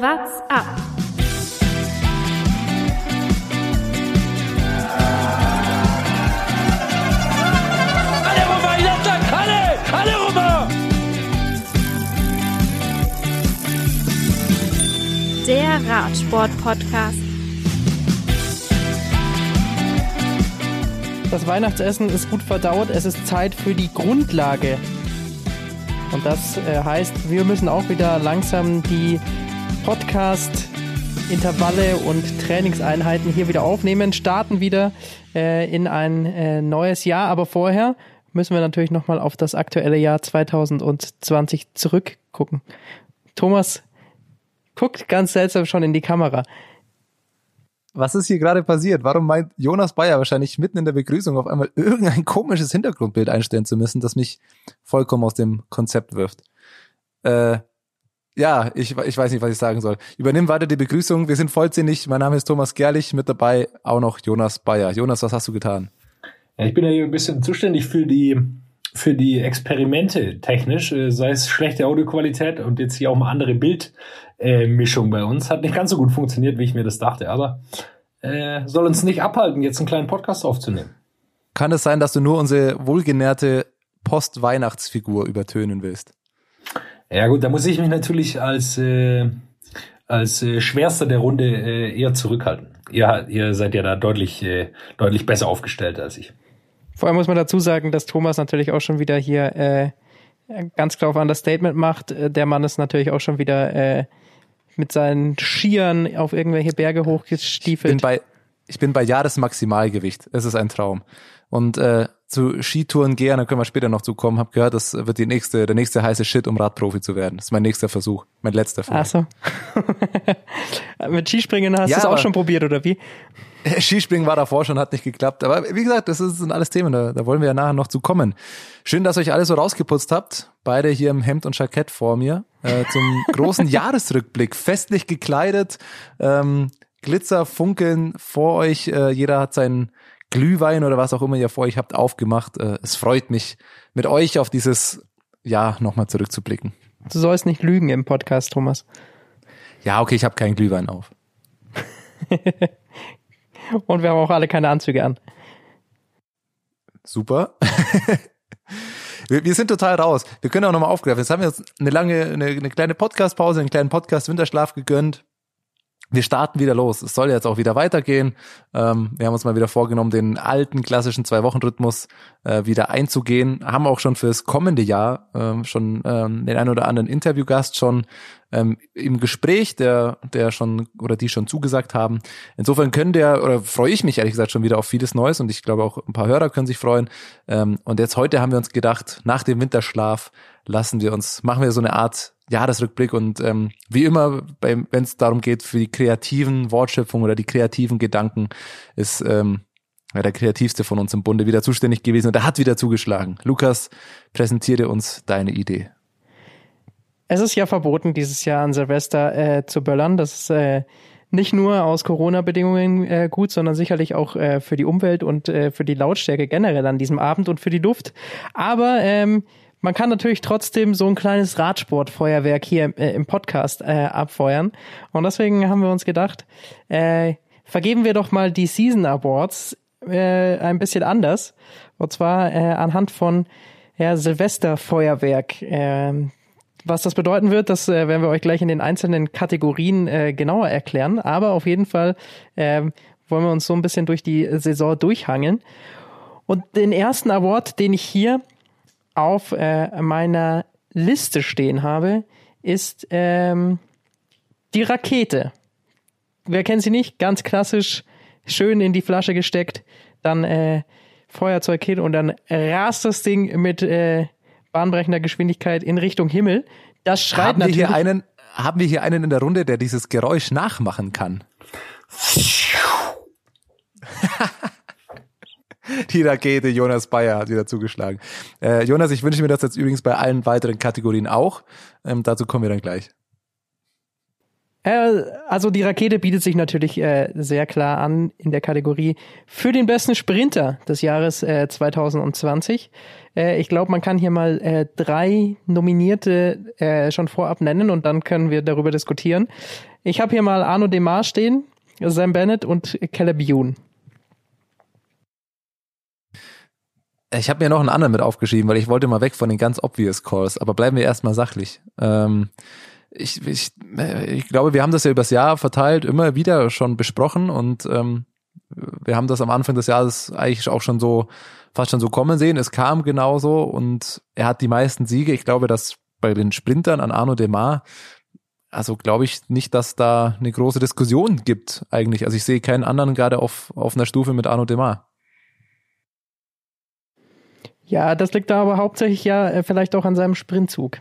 What's up? Alle rüber, Jattak, alle! Alle rüber! Der Radsport-Podcast. Das Weihnachtsessen ist gut verdaut. Es ist Zeit für die Grundlage. Und das äh, heißt, wir müssen auch wieder langsam die Podcast-Intervalle und Trainingseinheiten hier wieder aufnehmen, starten wieder äh, in ein äh, neues Jahr. Aber vorher müssen wir natürlich nochmal auf das aktuelle Jahr 2020 zurückgucken. Thomas guckt ganz seltsam schon in die Kamera. Was ist hier gerade passiert? Warum meint Jonas Bayer wahrscheinlich mitten in der Begrüßung auf einmal irgendein komisches Hintergrundbild einstellen zu müssen, das mich vollkommen aus dem Konzept wirft? Äh, ja, ich, ich weiß nicht, was ich sagen soll. Übernimm weiter die Begrüßung. Wir sind vollzählig. Mein Name ist Thomas Gerlich. Mit dabei auch noch Jonas Bayer. Jonas, was hast du getan? Ja, ich bin ja hier ein bisschen zuständig für die für die Experimente technisch, äh, sei es schlechte Audioqualität und jetzt hier auch mal andere Bildmischung bei uns. Hat nicht ganz so gut funktioniert, wie ich mir das dachte, aber äh, soll uns nicht abhalten, jetzt einen kleinen Podcast aufzunehmen. Kann es sein, dass du nur unsere wohlgenährte Post-Weihnachtsfigur übertönen willst? Ja gut, da muss ich mich natürlich als äh, als äh, schwerster der Runde äh, eher zurückhalten. Ihr, ihr seid ja da deutlich äh, deutlich besser aufgestellt als ich. Vor allem muss man dazu sagen, dass Thomas natürlich auch schon wieder hier äh, ganz klar auf Understatement macht. Äh, Der Mann ist natürlich auch schon wieder äh, mit seinen Skiern auf irgendwelche Berge Ich bin hochgestiefelt. bei, ich bin bei Jahresmaximalgewicht. Es ist ein Traum. Und äh, zu Skitouren gehen, da können wir später noch zukommen. Hab gehört, das wird die nächste, der nächste heiße Shit, um Radprofi zu werden. Das ist mein nächster Versuch, mein letzter Versuch. Ach so. mit Skispringen hast Ja, du es auch schon probiert, oder wie? Skispringen war davor schon, hat nicht geklappt. Aber wie gesagt, das sind alles Themen, da, da wollen wir ja nachher noch zu kommen. Schön, dass ihr euch alle so rausgeputzt habt. Beide hier im Hemd und Jackett vor mir. Äh, zum großen Jahresrückblick. Festlich gekleidet, ähm, Glitzer, Funkeln vor euch. Äh, jeder hat seinen Glühwein oder was auch immer ihr vor euch habt aufgemacht. Äh, es freut mich, mit euch auf dieses Jahr nochmal zurückzublicken. Du sollst nicht lügen im Podcast, Thomas. Ja, okay, ich habe keinen Glühwein auf. Und wir haben auch alle keine Anzüge an. Super. wir, wir sind total raus. Wir können auch nochmal aufgreifen. Jetzt haben wir uns eine lange, eine, eine kleine Podcast-Pause, einen kleinen Podcast-Winterschlaf gegönnt. Wir starten wieder los. Es soll jetzt auch wieder weitergehen. Ähm, wir haben uns mal wieder vorgenommen, den alten klassischen Zwei-Wochen-Rhythmus äh, wieder einzugehen. Haben auch schon fürs kommende Jahr ähm, schon ähm, den einen oder anderen Interviewgast schon ähm, im Gespräch, der, der schon oder die schon zugesagt haben. Insofern können der, oder freue ich mich ehrlich gesagt schon wieder auf vieles Neues und ich glaube auch ein paar Hörer können sich freuen. Ähm, und jetzt heute haben wir uns gedacht, nach dem Winterschlaf lassen wir uns, machen wir so eine Art Jahresrückblick und ähm, wie immer, wenn es darum geht, für die kreativen Wortschöpfungen oder die kreativen Gedanken, ist ähm, der kreativste von uns im Bunde wieder zuständig gewesen und er hat wieder zugeschlagen. Lukas, präsentiere uns deine Idee. Es ist ja verboten, dieses Jahr an Silvester äh, zu böllern. Das ist äh, nicht nur aus Corona-Bedingungen äh, gut, sondern sicherlich auch äh, für die Umwelt und äh, für die Lautstärke generell an diesem Abend und für die Luft. Aber ähm, man kann natürlich trotzdem so ein kleines Radsportfeuerwerk hier äh, im Podcast äh, abfeuern. Und deswegen haben wir uns gedacht, äh, vergeben wir doch mal die Season Awards äh, ein bisschen anders. Und zwar äh, anhand von ja, Silvesterfeuerwerk. Ähm, was das bedeuten wird, das äh, werden wir euch gleich in den einzelnen Kategorien äh, genauer erklären. Aber auf jeden Fall ähm, wollen wir uns so ein bisschen durch die Saison durchhangeln. Und den ersten Award, den ich hier auf äh, meiner Liste stehen habe, ist ähm, die Rakete. Wer kennt sie nicht? Ganz klassisch, schön in die Flasche gesteckt, dann äh, Feuerzeug hin und dann rast das Ding mit äh, bahnbrechender Geschwindigkeit in Richtung Himmel. Das schreit Haben wir natürlich. hier einen, haben wir hier einen in der Runde, der dieses Geräusch nachmachen kann? Die Rakete Jonas Bayer hat wieder zugeschlagen. Äh, Jonas, ich wünsche mir das jetzt übrigens bei allen weiteren Kategorien auch. Ähm, dazu kommen wir dann gleich. Also die Rakete bietet sich natürlich äh, sehr klar an in der Kategorie für den besten Sprinter des Jahres äh, 2020. Äh, ich glaube, man kann hier mal äh, drei Nominierte äh, schon vorab nennen und dann können wir darüber diskutieren. Ich habe hier mal Arno Demar stehen, Sam Bennett und Caleb Youn. Ich habe mir noch einen anderen mit aufgeschrieben, weil ich wollte mal weg von den ganz obvious Calls, aber bleiben wir erstmal sachlich. Ähm, ich, ich, ich glaube, wir haben das ja übers Jahr verteilt immer wieder schon besprochen und ähm, wir haben das am Anfang des Jahres eigentlich auch schon so fast schon so kommen sehen. Es kam genauso und er hat die meisten Siege. Ich glaube, dass bei den Sprintern an Arno Demar, also glaube ich nicht, dass da eine große Diskussion gibt eigentlich. Also ich sehe keinen anderen gerade auf, auf einer Stufe mit Arno Demar. Ja, das liegt da aber hauptsächlich ja äh, vielleicht auch an seinem Sprintzug.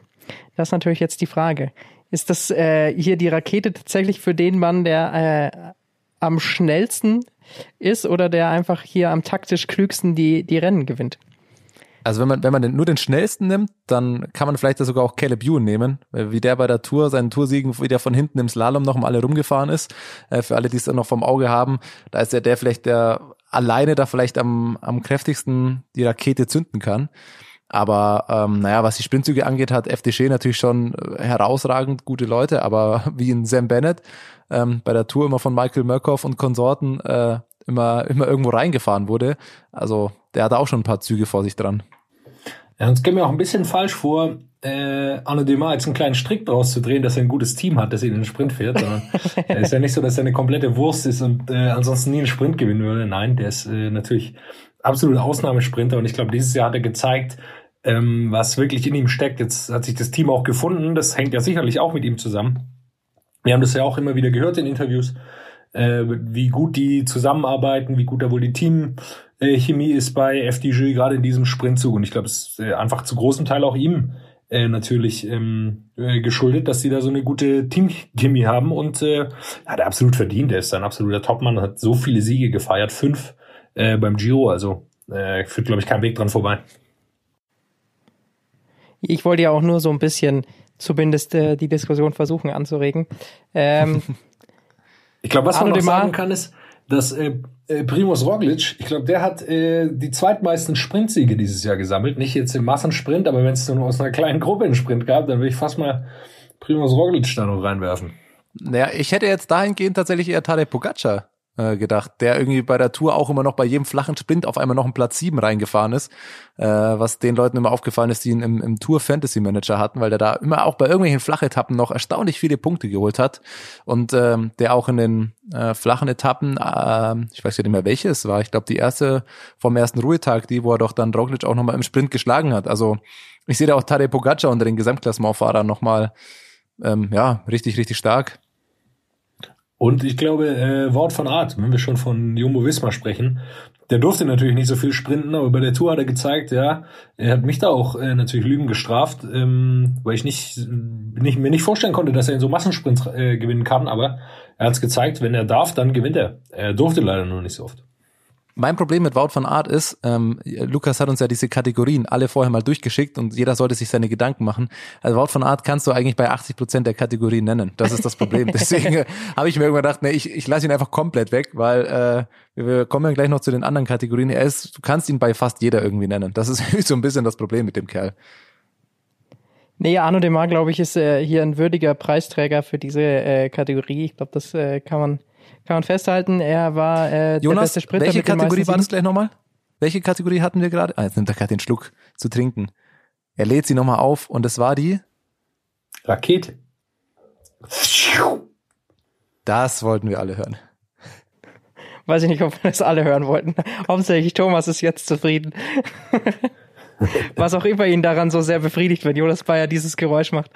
Das ist natürlich jetzt die Frage. Ist das äh, hier die Rakete tatsächlich für den Mann, der äh, am schnellsten ist oder der einfach hier am taktisch klügsten die, die Rennen gewinnt? Also wenn man, wenn man den, nur den schnellsten nimmt, dann kann man vielleicht sogar auch Caleb Ewan nehmen, wie der bei der Tour, seinen Toursiegen, wie der von hinten im Slalom noch mal alle rumgefahren ist. Äh, für alle, die es dann noch vom Auge haben, da ist ja der vielleicht, der alleine da vielleicht am, am kräftigsten die Rakete zünden kann. Aber ähm, naja, was die Sprintzüge angeht, hat FDG natürlich schon äh, herausragend gute Leute, aber wie in Sam Bennett ähm, bei der Tour immer von Michael Murkoff und Konsorten äh, immer, immer irgendwo reingefahren wurde. Also der hat auch schon ein paar Züge vor sich dran. Ja, uns käme mir auch ein bisschen falsch vor, äh, Arno Demar jetzt einen kleinen Strick draus zu drehen, dass er ein gutes Team hat, das ihn in den Sprint fährt. Er ist ja nicht so, dass er eine komplette Wurst ist und äh, ansonsten nie einen Sprint gewinnen würde. Nein, der ist äh, natürlich absolut Ausnahmesprinter und ich glaube, dieses Jahr hat er gezeigt, ähm, was wirklich in ihm steckt. Jetzt hat sich das Team auch gefunden. Das hängt ja sicherlich auch mit ihm zusammen. Wir haben das ja auch immer wieder gehört in Interviews, äh, wie gut die zusammenarbeiten, wie gut da wohl die Teamchemie ist bei FDG, gerade in diesem Sprintzug. Und ich glaube, es ist äh, einfach zu großem Teil auch ihm äh, natürlich ähm, äh, geschuldet, dass sie da so eine gute Teamchemie haben und äh, hat er absolut verdient. Er ist ein absoluter Topmann, hat so viele Siege gefeiert, fünf äh, beim Giro, also äh, führt, glaube ich, kein Weg dran vorbei. Ich wollte ja auch nur so ein bisschen zumindest äh, die Diskussion versuchen anzuregen. Ähm, ich glaube, was man noch sagen kann, ist, dass äh, äh, Primus Roglic, ich glaube, der hat äh, die zweitmeisten Sprintsiege dieses Jahr gesammelt. Nicht jetzt im Massensprint, aber wenn es nur aus einer kleinen Gruppe einen Sprint gab, dann würde ich fast mal Primus Roglic da noch reinwerfen. Naja, ich hätte jetzt dahingehend tatsächlich eher Tadej Pogacar gedacht, der irgendwie bei der Tour auch immer noch bei jedem flachen Sprint auf einmal noch einen Platz 7 reingefahren ist, äh, was den Leuten immer aufgefallen ist, die ihn im, im Tour Fantasy Manager hatten, weil der da immer auch bei irgendwelchen Flachetappen noch erstaunlich viele Punkte geholt hat und ähm, der auch in den äh, flachen Etappen, äh, ich weiß ja nicht mehr welche es war, ich glaube die erste vom ersten Ruhetag, die, wo er doch dann Roglic auch nochmal im Sprint geschlagen hat. Also ich sehe da auch Tadej Pogacar unter den Gesamtklassementfahrern nochmal ähm, ja, richtig, richtig stark. Und ich glaube, äh, Wort von Art, wenn wir schon von Jumbo Wismar sprechen, der durfte natürlich nicht so viel sprinten, aber bei der Tour hat er gezeigt, ja, er hat mich da auch äh, natürlich Lügen gestraft, ähm, weil ich nicht, nicht mir nicht vorstellen konnte, dass er in so Massensprints äh, gewinnen kann, aber er hat es gezeigt, wenn er darf, dann gewinnt er. Er durfte leider nur nicht so oft. Mein Problem mit Wout von Art ist, ähm, Lukas hat uns ja diese Kategorien alle vorher mal durchgeschickt und jeder sollte sich seine Gedanken machen. Also Wout von Art kannst du eigentlich bei 80 Prozent der Kategorien nennen. Das ist das Problem. Deswegen äh, habe ich mir irgendwann gedacht, nee, ich, ich lasse ihn einfach komplett weg, weil äh, wir kommen ja gleich noch zu den anderen Kategorien. Er ist, du kannst ihn bei fast jeder irgendwie nennen. Das ist so ein bisschen das Problem mit dem Kerl. Nee, Arno Demar, glaube ich, ist äh, hier ein würdiger Preisträger für diese äh, Kategorie. Ich glaube, das äh, kann man kann man festhalten. Er war äh, Jonas, der beste Sprinter. Welche Kategorie war das gleich nochmal? Welche Kategorie hatten wir gerade? Ah, jetzt nimmt er gerade den Schluck zu trinken. Er lädt sie nochmal auf und es war die? Rakete. Das wollten wir alle hören. Weiß ich nicht, ob wir das alle hören wollten. Hauptsächlich Thomas ist jetzt zufrieden. Was auch immer ihn daran so sehr befriedigt, wenn Jonas Bayer dieses Geräusch macht.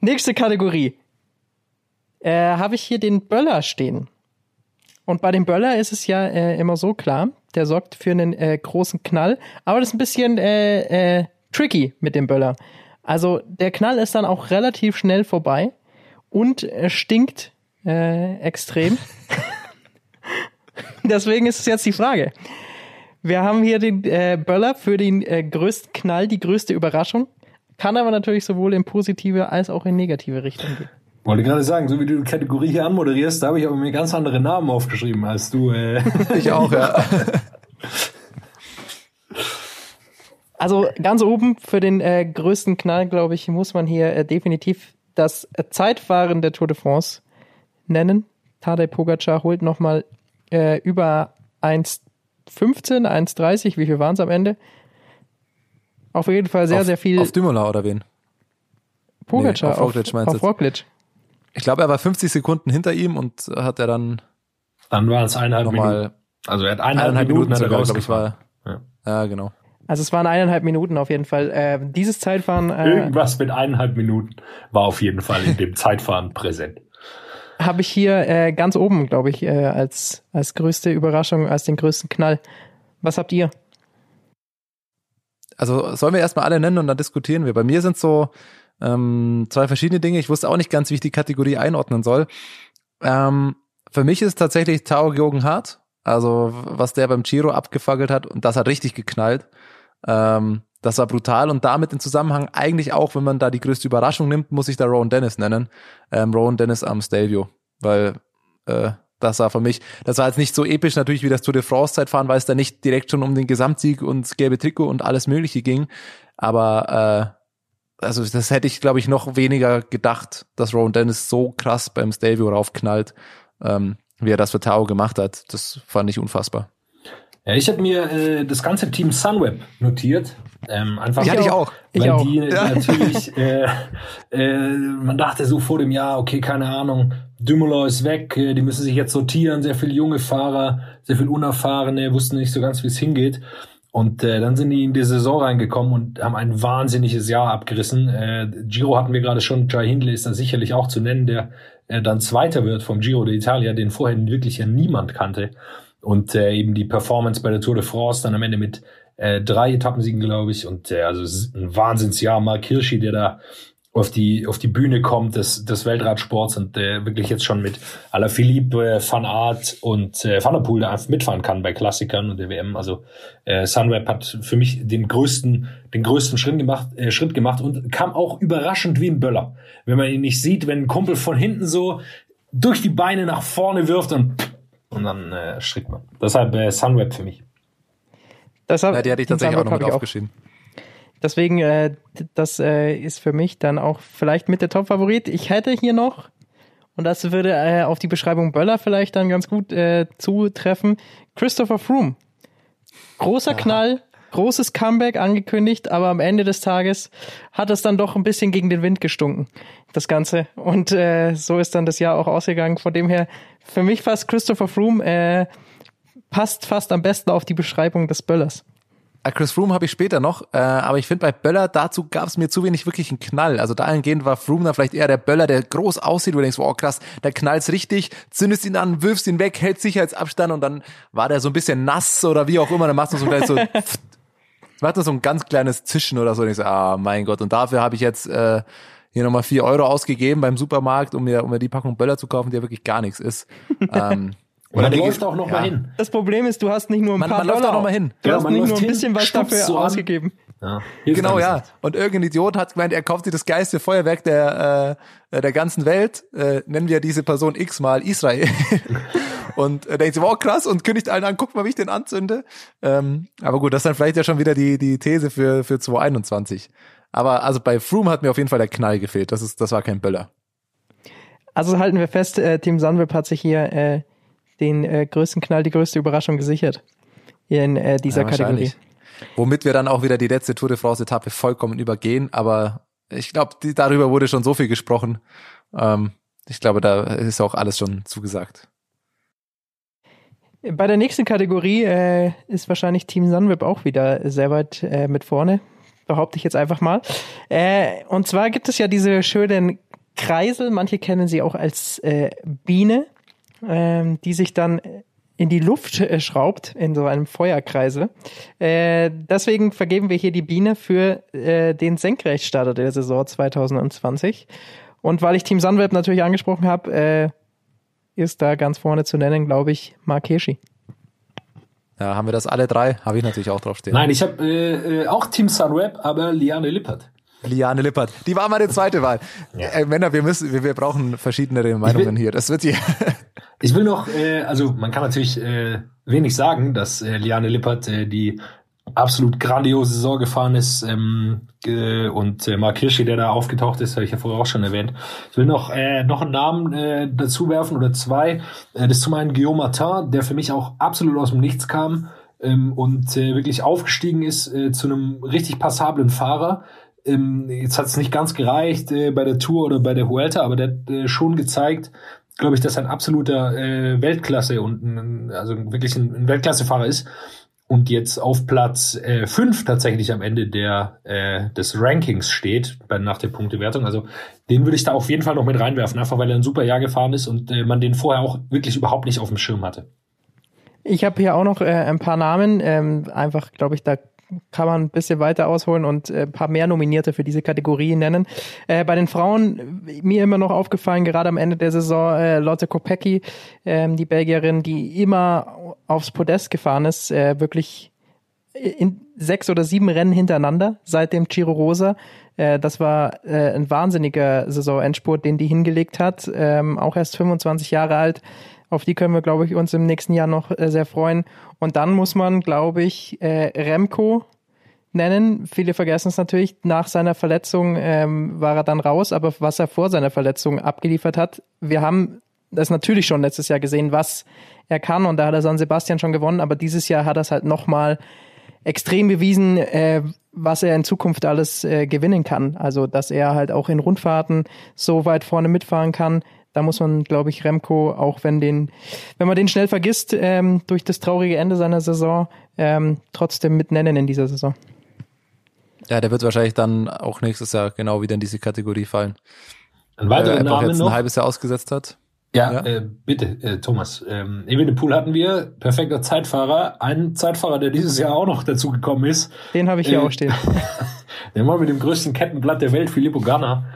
Nächste Kategorie. Äh, Habe ich hier den Böller stehen. Und bei dem Böller ist es ja äh, immer so klar, der sorgt für einen äh, großen Knall, aber das ist ein bisschen äh, äh, tricky mit dem Böller. Also der Knall ist dann auch relativ schnell vorbei und äh, stinkt äh, extrem. Deswegen ist es jetzt die Frage. Wir haben hier den äh, Böller für den äh, größten Knall, die größte Überraschung. Kann aber natürlich sowohl in positive als auch in negative Richtung gehen. Wollte gerade sagen, so wie du die Kategorie hier anmoderierst, da habe ich aber mir ganz andere Namen aufgeschrieben als du. Äh. Ich auch, ja. Also ganz oben für den äh, größten Knall, glaube ich, muss man hier äh, definitiv das Zeitfahren der Tour de France nennen. Tadej Pogacar holt nochmal äh, über 1,15, 1,30, wie viel waren es am Ende? Auf jeden Fall sehr, auf, sehr viel. Auf Dümmler oder wen? Pogacar, nee, auf Roglic meinst du auf Roglic. Ich glaube, er war 50 Sekunden hinter ihm und hat er dann Dann waren es eineinhalb nochmal Minuten. Also er hat eineinhalb, eineinhalb Minuten, Minuten sogar, glaube ich, war. Ja. Ja, genau. Also es waren eineinhalb Minuten auf jeden Fall. Äh, dieses Zeitfahren äh, Irgendwas mit eineinhalb Minuten war auf jeden Fall in dem Zeitfahren präsent. habe ich hier äh, ganz oben, glaube ich, äh, als, als größte Überraschung, als den größten Knall. Was habt ihr? Also sollen wir erstmal alle nennen und dann diskutieren wir. Bei mir sind so ähm, zwei verschiedene Dinge. Ich wusste auch nicht ganz, wie ich die Kategorie einordnen soll. Ähm, für mich ist tatsächlich Tao Geoghegan Hart. Also was der beim Giro abgefackelt hat und das hat richtig geknallt. Ähm, das war brutal und damit in Zusammenhang eigentlich auch, wenn man da die größte Überraschung nimmt, muss ich da Rowan Dennis nennen. Ähm, Rowan Dennis am Stelvio, weil äh, das war für mich, das war jetzt nicht so episch natürlich wie das Tour de France Zeitfahren, weil es da nicht direkt schon um den Gesamtsieg und das gelbe Trikot und alles Mögliche ging. Aber äh, also das hätte ich, glaube ich, noch weniger gedacht, dass Rowan Dennis so krass beim Stelvio raufknallt, ähm, wie er das für Tao gemacht hat. Das fand ich unfassbar. Ja, ich habe mir äh, das ganze Team Sunweb notiert. Ähm, einfach Die hatte ich auch. Ich weil auch. die Ja. natürlich, äh, äh, man dachte so vor dem Jahr, okay, keine Ahnung, Dumoulin ist weg, äh, die müssen sich jetzt sortieren, sehr viele junge Fahrer, sehr viel unerfahrene, wussten nicht so ganz, wie es hingeht. Und äh, dann sind die in die Saison reingekommen und haben ein wahnsinniges Jahr abgerissen. Äh, Giro hatten wir gerade schon, Jai Hindley ist da sicherlich auch zu nennen, der äh, dann Zweiter wird vom Giro d'Italia, den vorher wirklich ja niemand kannte. Und äh, eben die Performance bei der Tour de France dann am Ende mit äh, drei Etappensiegen, glaube ich. Und äh, also ein Wahnsinnsjahr. Mark Hirschi, der da auf die auf die Bühne kommt des, des Weltradsports und äh, wirklich jetzt schon mit Alaphilippe, äh, Van Aert und äh, Van der Poel da einfach mitfahren kann bei Klassikern und der WM. Also äh, Sunweb hat für mich den größten den größten Schritt gemacht äh, Schritt gemacht und kam auch überraschend wie ein Böller. Wenn man ihn nicht sieht, wenn ein Kumpel von hinten so durch die Beine nach vorne wirft und und dann äh, strickt man. Deshalb äh, Sunweb für mich. Deshalb, Ja, die hatte ich tatsächlich auch noch mit aufgeschrieben. Deswegen, äh, das äh, ist für mich dann auch vielleicht mit der Top-Favorit. Ich hätte hier noch, und das würde äh, auf die Beschreibung Böller vielleicht dann ganz gut äh, zutreffen, Christopher Froome. Großer Knall, großes Comeback angekündigt, aber am Ende des Tages hat es dann doch ein bisschen gegen den Wind gestunken, das Ganze. Und äh, so ist dann das Jahr auch ausgegangen. Von dem her, für mich fast Christopher Froome äh, passt fast am besten auf die Beschreibung des Böllers. Äh, Chris Froome habe ich später noch, äh, aber ich finde bei Böller, dazu gab es mir zu wenig wirklich einen Knall. Also dahingehend war Froome dann vielleicht eher der Böller, der groß aussieht, wo du denkst, wow krass, der knallt's richtig, zündest ihn an, wirfst ihn weg, hält Sicherheitsabstand und dann war der so ein bisschen nass oder wie auch immer, dann machst du so gleich so, macht so ein ganz kleines Zischen oder so und ich so, ah mein Gott, und dafür habe ich jetzt äh, hier nochmal vier Euro ausgegeben beim Supermarkt, um mir, um mir die Packung Böller zu kaufen, die ja wirklich gar nichts ist. ähm, Und man läuft auch noch ja. mal hin. Das Problem ist, du hast nicht nur ein Man- paar man läuft Dollar auch noch mal hin. Du Ja, hast nicht läuft nur ein hin, bisschen was dafür so ausgegeben. Ja. Genau, ja. Und irgendein Idiot hat gemeint, er kauft sich das geilste Feuerwerk der, äh, der ganzen Welt. Äh, nennen wir diese Person X mal Israel. und äh, denkt sich, wow, krass, und kündigt allen an, guck mal, wie ich den anzünde. Ähm, aber gut, das ist dann vielleicht ja schon wieder die, die These für, für 2021. Aber also bei Froome hat mir auf jeden Fall der Knall gefehlt. Das ist, das war kein Böller. Also halten wir fest, äh, Team Sunweb hat sich hier äh, den äh, größten Knall, die größte Überraschung gesichert in äh, dieser Ja, Kategorie. Womit wir dann auch wieder die letzte Tour de France Etappe vollkommen übergehen. Aber ich glaube, darüber wurde schon so viel gesprochen. Ähm, ich glaube, da ist auch alles schon zugesagt. Bei der nächsten Kategorie äh, ist wahrscheinlich Team Sunweb auch wieder sehr weit äh, mit vorne, behaupte ich jetzt einfach mal. Äh, und zwar gibt es ja diese schönen Kreisel, manche kennen sie auch als äh, Biene, ähm, die sich dann in die Luft äh, schraubt, in so einem Feuerkreisel. Äh, deswegen vergeben wir hier die Biene für äh, den Senkrechtstarter der Saison 2020. Und weil ich Team Sunweb natürlich angesprochen habe, äh, ist da ganz vorne zu nennen, glaube ich, Mark Hirschi. Ja, haben wir das alle drei? Habe ich natürlich auch draufstehen. Nein, ich habe äh, äh, auch Team Sunweb, aber Liane Lippert. Liane Lippert. Die war meine zweite Wahl. Ja. Äh, Männer, wir müssen, wir, wir brauchen verschiedenere Meinungen hier. Das wird hier. Ich will noch, äh, also man kann natürlich äh, wenig sagen, dass äh, Liane Lippert äh, die absolut grandiose Saison gefahren ist ähm, äh, und äh, Mark Hirschi, der da aufgetaucht ist, habe ich ja vorher auch schon erwähnt. Ich will noch äh, noch einen Namen äh, dazu werfen oder zwei. Äh, das ist zum einen Guillaume Martin, der für mich auch absolut aus dem Nichts kam ähm, und äh, wirklich aufgestiegen ist äh, zu einem richtig passablen Fahrer. Ähm, jetzt hat es nicht ganz gereicht äh, bei der Tour oder bei der Vuelta, aber der hat äh, schon gezeigt, glaube ich, dass er ein absoluter äh, Weltklasse und ein, also wirklich ein, ein Weltklassefahrer ist und jetzt auf Platz äh, fünf tatsächlich am Ende der äh, des Rankings steht bei, nach der Punktewertung. Also den würde ich da auf jeden Fall noch mit reinwerfen, einfach weil er ein super Jahr gefahren ist und äh, man den vorher auch wirklich überhaupt nicht auf dem Schirm hatte. Ich habe hier auch noch äh, ein paar Namen. Ähm, einfach, glaube ich, da kann man ein bisschen weiter ausholen und äh, ein paar mehr Nominierte für diese Kategorie nennen. Äh, bei den Frauen äh, mir immer noch aufgefallen, gerade am Ende der Saison, äh, Lotte Kopecki, ähm, die Belgierin, die immer aufs Podest gefahren ist, äh, wirklich in sechs oder sieben Rennen hintereinander seit dem Giro Rosa. Äh, das war äh, ein wahnsinniger Saisonendspurt, den die hingelegt hat. Ähm, auch erst 25 Jahre alt. Auf die können wir, glaube ich, uns im nächsten Jahr noch äh, sehr freuen. Und dann muss man, glaube ich, äh, Remco nennen. Viele vergessen es natürlich. Nach seiner Verletzung ähm, war er dann raus, aber was er vor seiner Verletzung abgeliefert hat, wir haben das natürlich schon letztes Jahr gesehen, was er kann. Und da hat er San Sebastian schon gewonnen, aber dieses Jahr hat er es halt nochmal extrem bewiesen, äh, was er in Zukunft alles äh, gewinnen kann. Also, dass er halt auch in Rundfahrten so weit vorne mitfahren kann. Da muss man, glaube ich, Remco, auch wenn den, wenn man den schnell vergisst, ähm, durch das traurige Ende seiner Saison, ähm, trotzdem mit nennen in dieser Saison. Ja, der wird wahrscheinlich dann auch nächstes Jahr genau wieder in diese Kategorie fallen. Ein Weil weiterer er einfach Name jetzt noch. ein halbes Jahr ausgesetzt hat. Ja, Ja. Äh, bitte, äh, Thomas. Ähm, Evenepoel hatten wir, perfekter Zeitfahrer. Ein Zeitfahrer, der dieses Jahr auch noch dazu gekommen ist. Den habe ich hier Äh, auch stehen. Der Mann mit dem größten Kettenblatt der Welt, Filippo Ganna.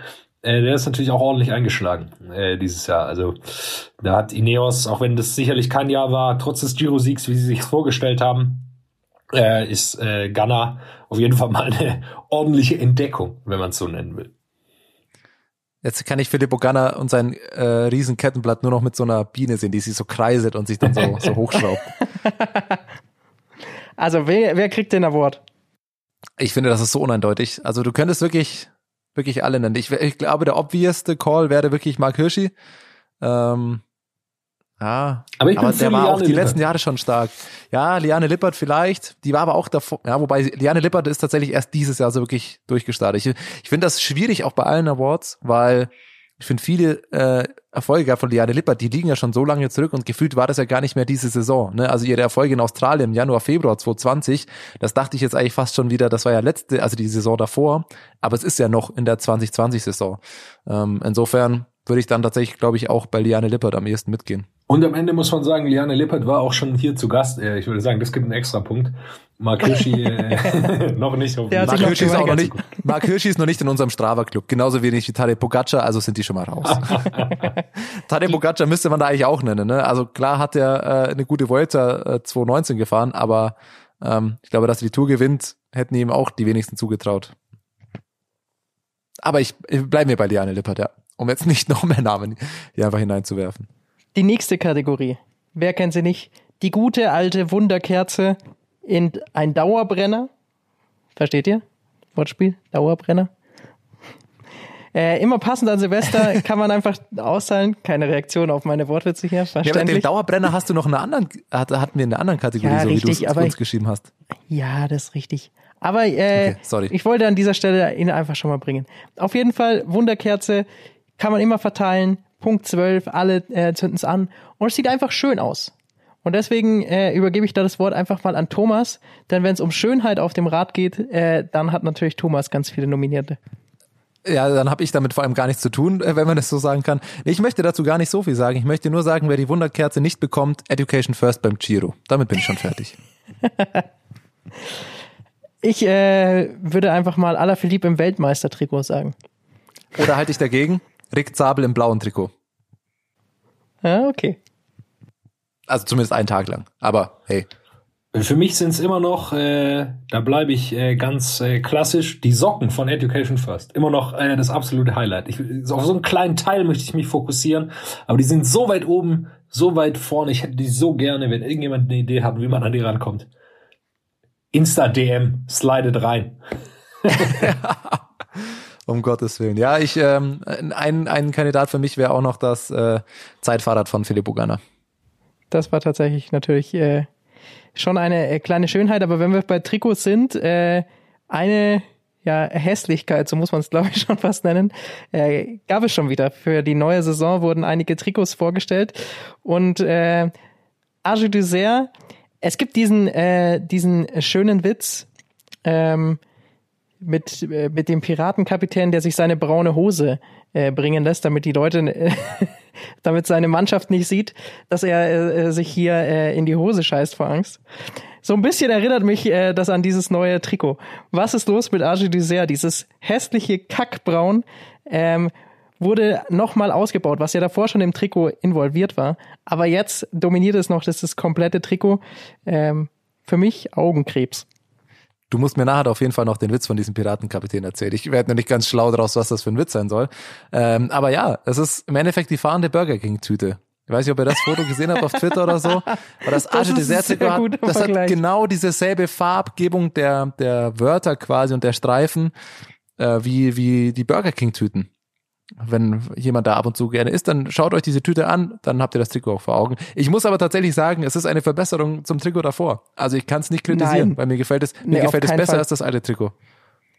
Äh, der ist natürlich auch ordentlich eingeschlagen äh, dieses Jahr. Also da hat Ineos, auch wenn das sicherlich kein Jahr war, trotz des Giro-Siegs, wie sie sich vorgestellt haben, äh, ist äh, Ganna auf jeden Fall mal eine ordentliche Entdeckung, wenn man es so nennen will. Jetzt kann ich Filippo Ganna und sein äh, riesen Kettenblatt nur noch mit so einer Biene sehen, die sich so kreiselt und sich dann so, so hochschraubt. Also, wer, wer kriegt den Award? Ich finde, das ist so uneindeutig. Also du könntest wirklich, wirklich alle nennen. Ich, ich glaube, der obviousste Call wäre wirklich Mark Hirschi. Ähm, ja, Aber ich aber der war auch Liane die Lippert. letzten Jahre schon stark. Ja, Liane Lippert vielleicht. Die war aber auch davor. Ja, wobei Liane Lippert ist tatsächlich erst dieses Jahr so wirklich durchgestartet. Ich, ich finde das schwierig auch bei allen Awards, weil ich finde viele äh, Erfolge von Liane Lippert, die liegen ja schon so lange zurück und gefühlt war das ja gar nicht mehr diese Saison. Ne? Also ihre Erfolge in Australien im Januar, Februar 2020, das dachte ich jetzt eigentlich fast schon wieder, das war ja letzte, also die Saison davor, aber es ist ja noch in der 2020-Saison. Ähm, insofern würde ich dann tatsächlich, glaube ich, auch bei Liane Lippert am ehesten mitgehen. Und am Ende muss man sagen, Liane Lippert war auch schon hier zu Gast. Äh, Ich würde sagen, das gibt einen extra Punkt. Mark Hirschi äh, noch nicht. Mark Hirschi ist auch noch nicht, Mark Hirschi ist noch nicht in unserem Strava-Club, genauso wenig wie Tadej Pogacar, also sind die schon mal raus. Tadej Pogacar müsste man da eigentlich auch nennen, ne? Also klar hat er äh, eine gute Vuelta äh, 2019 gefahren, aber ähm, ich glaube, dass er die Tour gewinnt, hätten ihm auch die wenigsten zugetraut. Aber ich, ich bleibe mir bei Liane Lippert, ja. Um jetzt nicht noch mehr Namen hier einfach hineinzuwerfen. Die nächste Kategorie. Wer kennt sie nicht? Die gute alte Wunderkerze in ein Dauerbrenner. Versteht ihr? Wortspiel? Dauerbrenner. Äh, immer passend an Silvester kann man einfach austeilen. Keine Reaktion auf meine Wortwitze hier, Ja, aber den verständlich. Dauerbrenner hast du noch in einer anderen, hat, hatten wir in einer anderen Kategorie, Ja, so richtig, wie du es uns geschrieben hast. Ja, das ist richtig. Aber äh, Okay, sorry. ich wollte an dieser Stelle ihn einfach schon mal bringen. Auf jeden Fall, Wunderkerze kann man immer verteilen. Punkt 12, alle äh, zünden es an. Und es sieht einfach schön aus. Und deswegen äh, übergebe ich da das Wort einfach mal an Thomas. Denn wenn es um Schönheit auf dem Rad geht, äh, dann hat natürlich Thomas ganz viele Nominierte. Ja, dann habe ich damit vor allem gar nichts zu tun, äh, wenn man das so sagen kann. Ich möchte dazu gar nicht so viel sagen. Ich möchte nur sagen, wer die Wunderkerze nicht bekommt, Education First beim Giro. Damit bin ich schon fertig. Ich äh, würde einfach mal Alaphilippe im Weltmeistertrikot sagen. Oder halte ich dagegen? Rick Zabel im blauen Trikot. Ja, okay. Also zumindest einen Tag lang. Aber hey, Für mich sind es immer noch, äh, da bleibe ich äh, ganz äh, klassisch, die Socken von Education First. Immer noch äh, das absolute Highlight. Ich, auf so einen kleinen Teil möchte ich mich fokussieren, aber die sind so weit oben, so weit vorne. Ich hätte die so gerne, wenn irgendjemand eine Idee hat, wie man an die rankommt. Insta-DM, slidet rein. um Gottes Willen. Ja, ich ähm, ein, ein Kandidat für mich wäre auch noch das äh, Zeitfahrrad von Philipp Bugana. Das war tatsächlich natürlich äh, schon eine äh, kleine Schönheit, aber wenn wir bei Trikots sind, äh, eine ja, Hässlichkeit, so muss man es glaube ich schon fast nennen, äh, gab es schon wieder. Für die neue Saison wurden einige Trikots vorgestellt und äh, Arge Dessert, es gibt diesen, äh, diesen schönen Witz ähm, mit, äh, mit dem Piratenkapitän, der sich seine braune Hose äh, bringen lässt, damit die Leute, äh, damit seine Mannschaft nicht sieht, dass er äh, sich hier äh, in die Hose scheißt vor Angst. So ein bisschen erinnert mich äh, das an dieses neue Trikot. Was ist los mit Arge Dessert? Dieses hässliche Kackbraun ähm, wurde nochmal ausgebaut, was ja davor schon im Trikot involviert war. Aber jetzt dominiert es noch das, das komplette Trikot. Ähm, für mich Augenkrebs. Du musst mir nachher auf jeden Fall noch den Witz von diesem Piratenkapitän erzählen. Ich werde noch nicht ganz schlau daraus, was das für ein Witz sein soll. Ähm, aber ja, es ist im Endeffekt die fahrende Burger King Tüte. Ich weiß nicht, ob ihr das Foto gesehen habt auf Twitter oder so. Aber das Arche Dessert Trikot hat, das hat genau dieselbe Farbgebung der, der Wörter quasi und der Streifen äh, wie, wie die Burger King Tüten wenn jemand da ab und zu gerne isst, dann schaut euch diese Tüte an, dann habt ihr das Trikot auch vor Augen. Ich muss aber tatsächlich sagen, es ist eine Verbesserung zum Trikot davor. Also ich kann es nicht kritisieren, Nein. weil mir gefällt es, mir nee, gefällt es besser Fall. als das alte Trikot.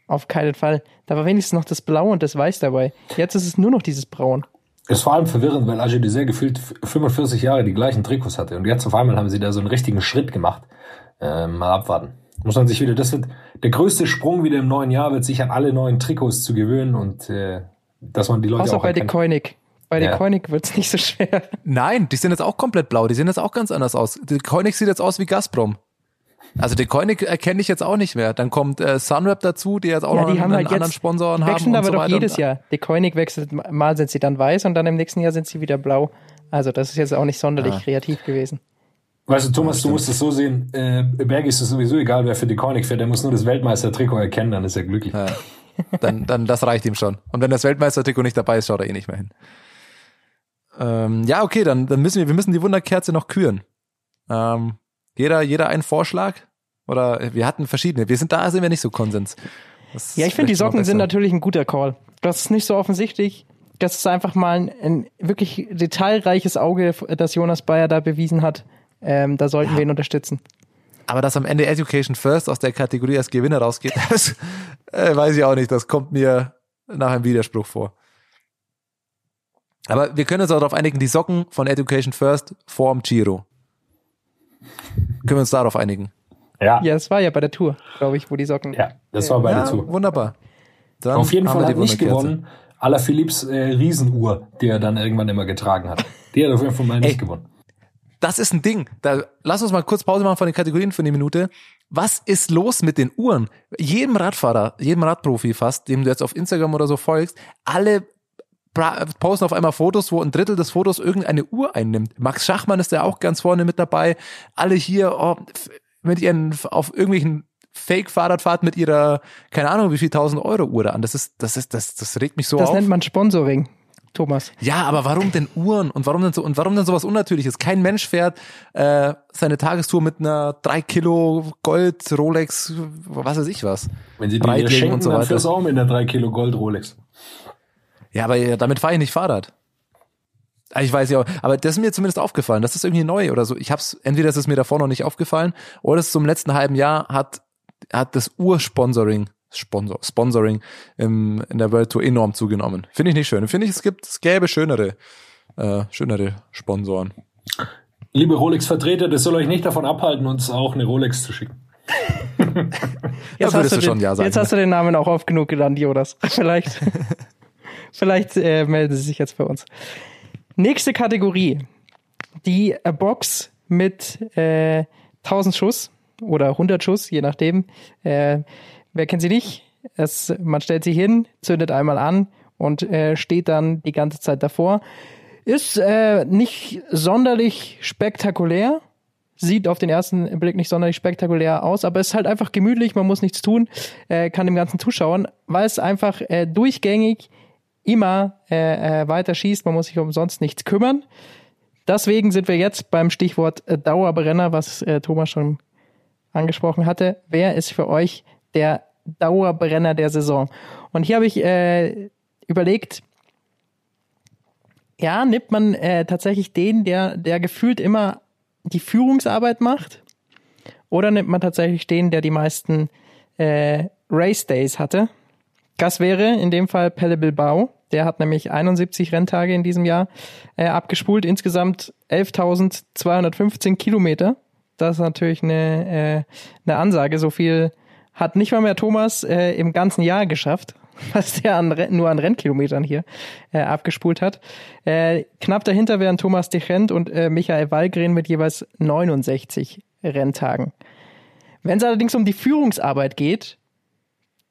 Auf keinen Fall. Da war wenigstens noch das Blau und das Weiß dabei. Jetzt ist es nur noch dieses Braun. Ist vor allem verwirrend, weil AG Dessert gefühlt 45 Jahre die gleichen Trikots hatte. Und jetzt auf einmal haben sie da so einen richtigen Schritt gemacht. Äh, mal abwarten. Muss man sich wieder, das wird, der größte Sprung wieder im neuen Jahr wird sich an alle neuen Trikots zu gewöhnen und äh, dass man die Leute Außer auch bei erkennt. Koenig. Bei ja. Koenig wird es nicht so schwer. Nein, die sind jetzt auch komplett blau. Die sehen jetzt auch ganz anders aus. Die Koenig sieht jetzt aus wie Gazprom. Also den Koenig erkenne ich jetzt auch nicht mehr. Dann kommt äh, Sunweb dazu, die jetzt auch ja, noch die einen, haben halt anderen Sponsoren haben. Die wechseln aber so doch jedes Jahr. Die Koenig wechselt, mal sind sie dann weiß und dann im nächsten Jahr sind sie wieder blau. Also das ist jetzt auch nicht sonderlich ah. kreativ gewesen. Weißt du, Thomas, ja, du musst es so sehen, äh, Berg ist es sowieso egal, wer für die Koenig fährt, der muss nur das Weltmeister-Trikot erkennen, dann ist er glücklich. Ja. Dann, dann das reicht ihm schon. Und wenn das Weltmeistertrikot nicht dabei ist, schaut er eh nicht mehr hin. Ähm, ja, okay, dann, dann müssen wir, wir müssen die Wunderkerze noch küren. Ähm, jeder, jeder einen Vorschlag? Oder wir hatten verschiedene. Wir sind da, sind wir nicht so Konsens. Das ja, ich finde, die Socken sind natürlich ein guter Call. Das ist nicht so offensichtlich. Das ist einfach mal ein, ein wirklich detailreiches Auge, das Jonas Bayer da bewiesen hat. Ähm, da sollten ja. wir ihn unterstützen. Aber dass am Ende Education First aus der Kategorie als Gewinner rausgeht, das äh, weiß ich auch nicht. Das kommt mir nach einem Widerspruch vor. Aber wir können uns auch darauf einigen, die Socken von Education First vorm Giro. Können wir uns darauf einigen? Ja. Ja, das war ja bei der Tour, glaube ich, wo die Socken. Ja, das war bei ja, der Tour. Wunderbar. Dann Auf jeden Fall hat nicht gewonnen. Aller Philips äh, Riesenuhr, die er dann irgendwann immer getragen hat. Die hat auf jeden Fall mal nicht Ey, gewonnen das ist ein Ding. Da lass uns mal kurz Pause machen von den Kategorien für eine Minute. Was ist los mit den Uhren? Jedem Radfahrer, jedem Radprofi fast, dem du jetzt auf Instagram oder so folgst, alle posten auf einmal Fotos, wo ein Drittel des Fotos irgendeine Uhr einnimmt. Max Schachmann ist ja auch ganz vorne mit dabei. Alle hier oh, mit ihren auf irgendwelchen Fake-Fahrradfahrt mit ihrer, keine Ahnung, wie viel tausend Euro Uhr da an. Das ist, das ist, das, das regt mich so das auf. Das nennt man Sponsoring. Thomas. Ja, aber warum denn Uhren und warum denn so und warum denn sowas Unnatürliches? Kein Mensch fährt äh, seine Tagestour mit einer drei Kilo Gold Rolex, was weiß ich was. Wenn sie die schenken, und so weiter. dann fährst du auch mit einer drei Kilo Gold Rolex. Ja, aber damit fahre ich nicht Fahrrad. Ah, ich weiß ja, aber das ist mir zumindest aufgefallen. Das ist irgendwie neu oder so. Ich hab's, entweder ist es mir davor noch nicht aufgefallen oder es zum letzten halben Jahr hat, hat das Ursponsoring Sponsor, Sponsoring im, in der World Tour enorm zugenommen. Finde ich nicht schön. Finde ich, es gibt, es gäbe schönere, äh, schönere Sponsoren. Liebe Rolex-Vertreter, das soll euch nicht davon abhalten, uns auch eine Rolex zu schicken. jetzt, hast du, den, ja sagen, jetzt hast du den Namen auch oft genug genannt, Jonas. Vielleicht, vielleicht äh, melden sie sich jetzt bei uns. Nächste Kategorie. Die Box mit äh, 1000 Schuss oder 100 Schuss, je nachdem. Äh, Wer kennt sie nicht? Es, man stellt sie hin, zündet einmal an und äh, steht dann die ganze Zeit davor. Ist äh, nicht sonderlich spektakulär, Sieht auf den ersten Blick nicht sonderlich spektakulär aus, aber ist halt einfach gemütlich, man muss nichts tun, äh, kann dem Ganzen zuschauen, weil es einfach äh, durchgängig immer äh, äh, weiter schießt, man muss sich umsonst nichts kümmern. Deswegen sind wir jetzt beim Stichwort Dauerbrenner, was äh, Thomas schon angesprochen hatte. Wer ist für euch der Dauerbrenner der Saison? Und hier habe ich äh, überlegt, ja, nimmt man äh, tatsächlich den, der, der gefühlt immer die Führungsarbeit macht? Oder nimmt man tatsächlich den, der die meisten äh, Race Days hatte? Das wäre in dem Fall Pelle Bilbao. Der hat nämlich 71 Renntage in diesem Jahr äh, abgespult, insgesamt 11.215 Kilometer. Das ist natürlich eine, äh, eine Ansage. So viel hat nicht mal mehr Thomas äh, im ganzen Jahr geschafft, was der an, nur an Rennkilometern hier äh, abgespult hat. Äh, knapp dahinter wären Thomas Dechent und äh, Michael Wallgren mit jeweils 69 Renntagen. Wenn es allerdings um die Führungsarbeit geht,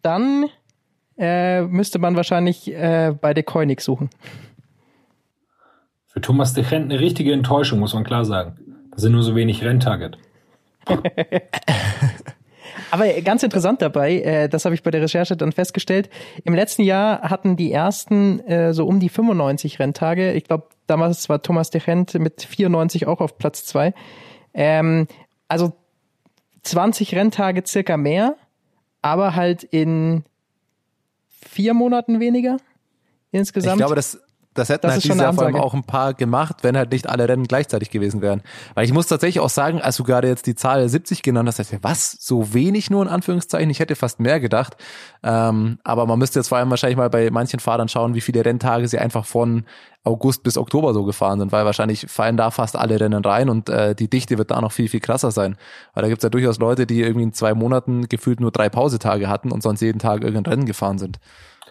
dann äh, müsste man wahrscheinlich äh, bei De Koenig suchen. Für Thomas de Gent eine richtige Enttäuschung, muss man klar sagen. Da sind nur so wenig Renntarget. Aber ganz interessant dabei, äh, das habe ich bei der Recherche dann festgestellt, im letzten Jahr hatten die ersten äh, so um die 95 Renntage. Ich glaube, damals war Thomas de Gent mit 94 auch auf Platz zwei. Ähm, also 20 Renntage circa mehr, aber halt in vier Monaten weniger insgesamt. Ich glaube, das, das hätten Das halt dieses Jahr vor allem auch ein paar gemacht, wenn halt nicht alle Rennen gleichzeitig gewesen wären. Weil ich muss tatsächlich auch sagen, als du gerade jetzt die Zahl 70 genannt hast, ich, was, so wenig nur in Anführungszeichen? Ich hätte fast mehr gedacht. Ähm, aber man müsste jetzt vor allem wahrscheinlich mal bei manchen Fahrern schauen, wie viele Renntage sie einfach von August bis Oktober so gefahren sind, weil wahrscheinlich fallen da fast alle Rennen rein und äh, die Dichte wird da noch viel, viel krasser sein. Weil da gibt's ja durchaus Leute, die irgendwie in zwei Monaten gefühlt nur drei Pausetage hatten und sonst jeden Tag irgendein Rennen gefahren sind.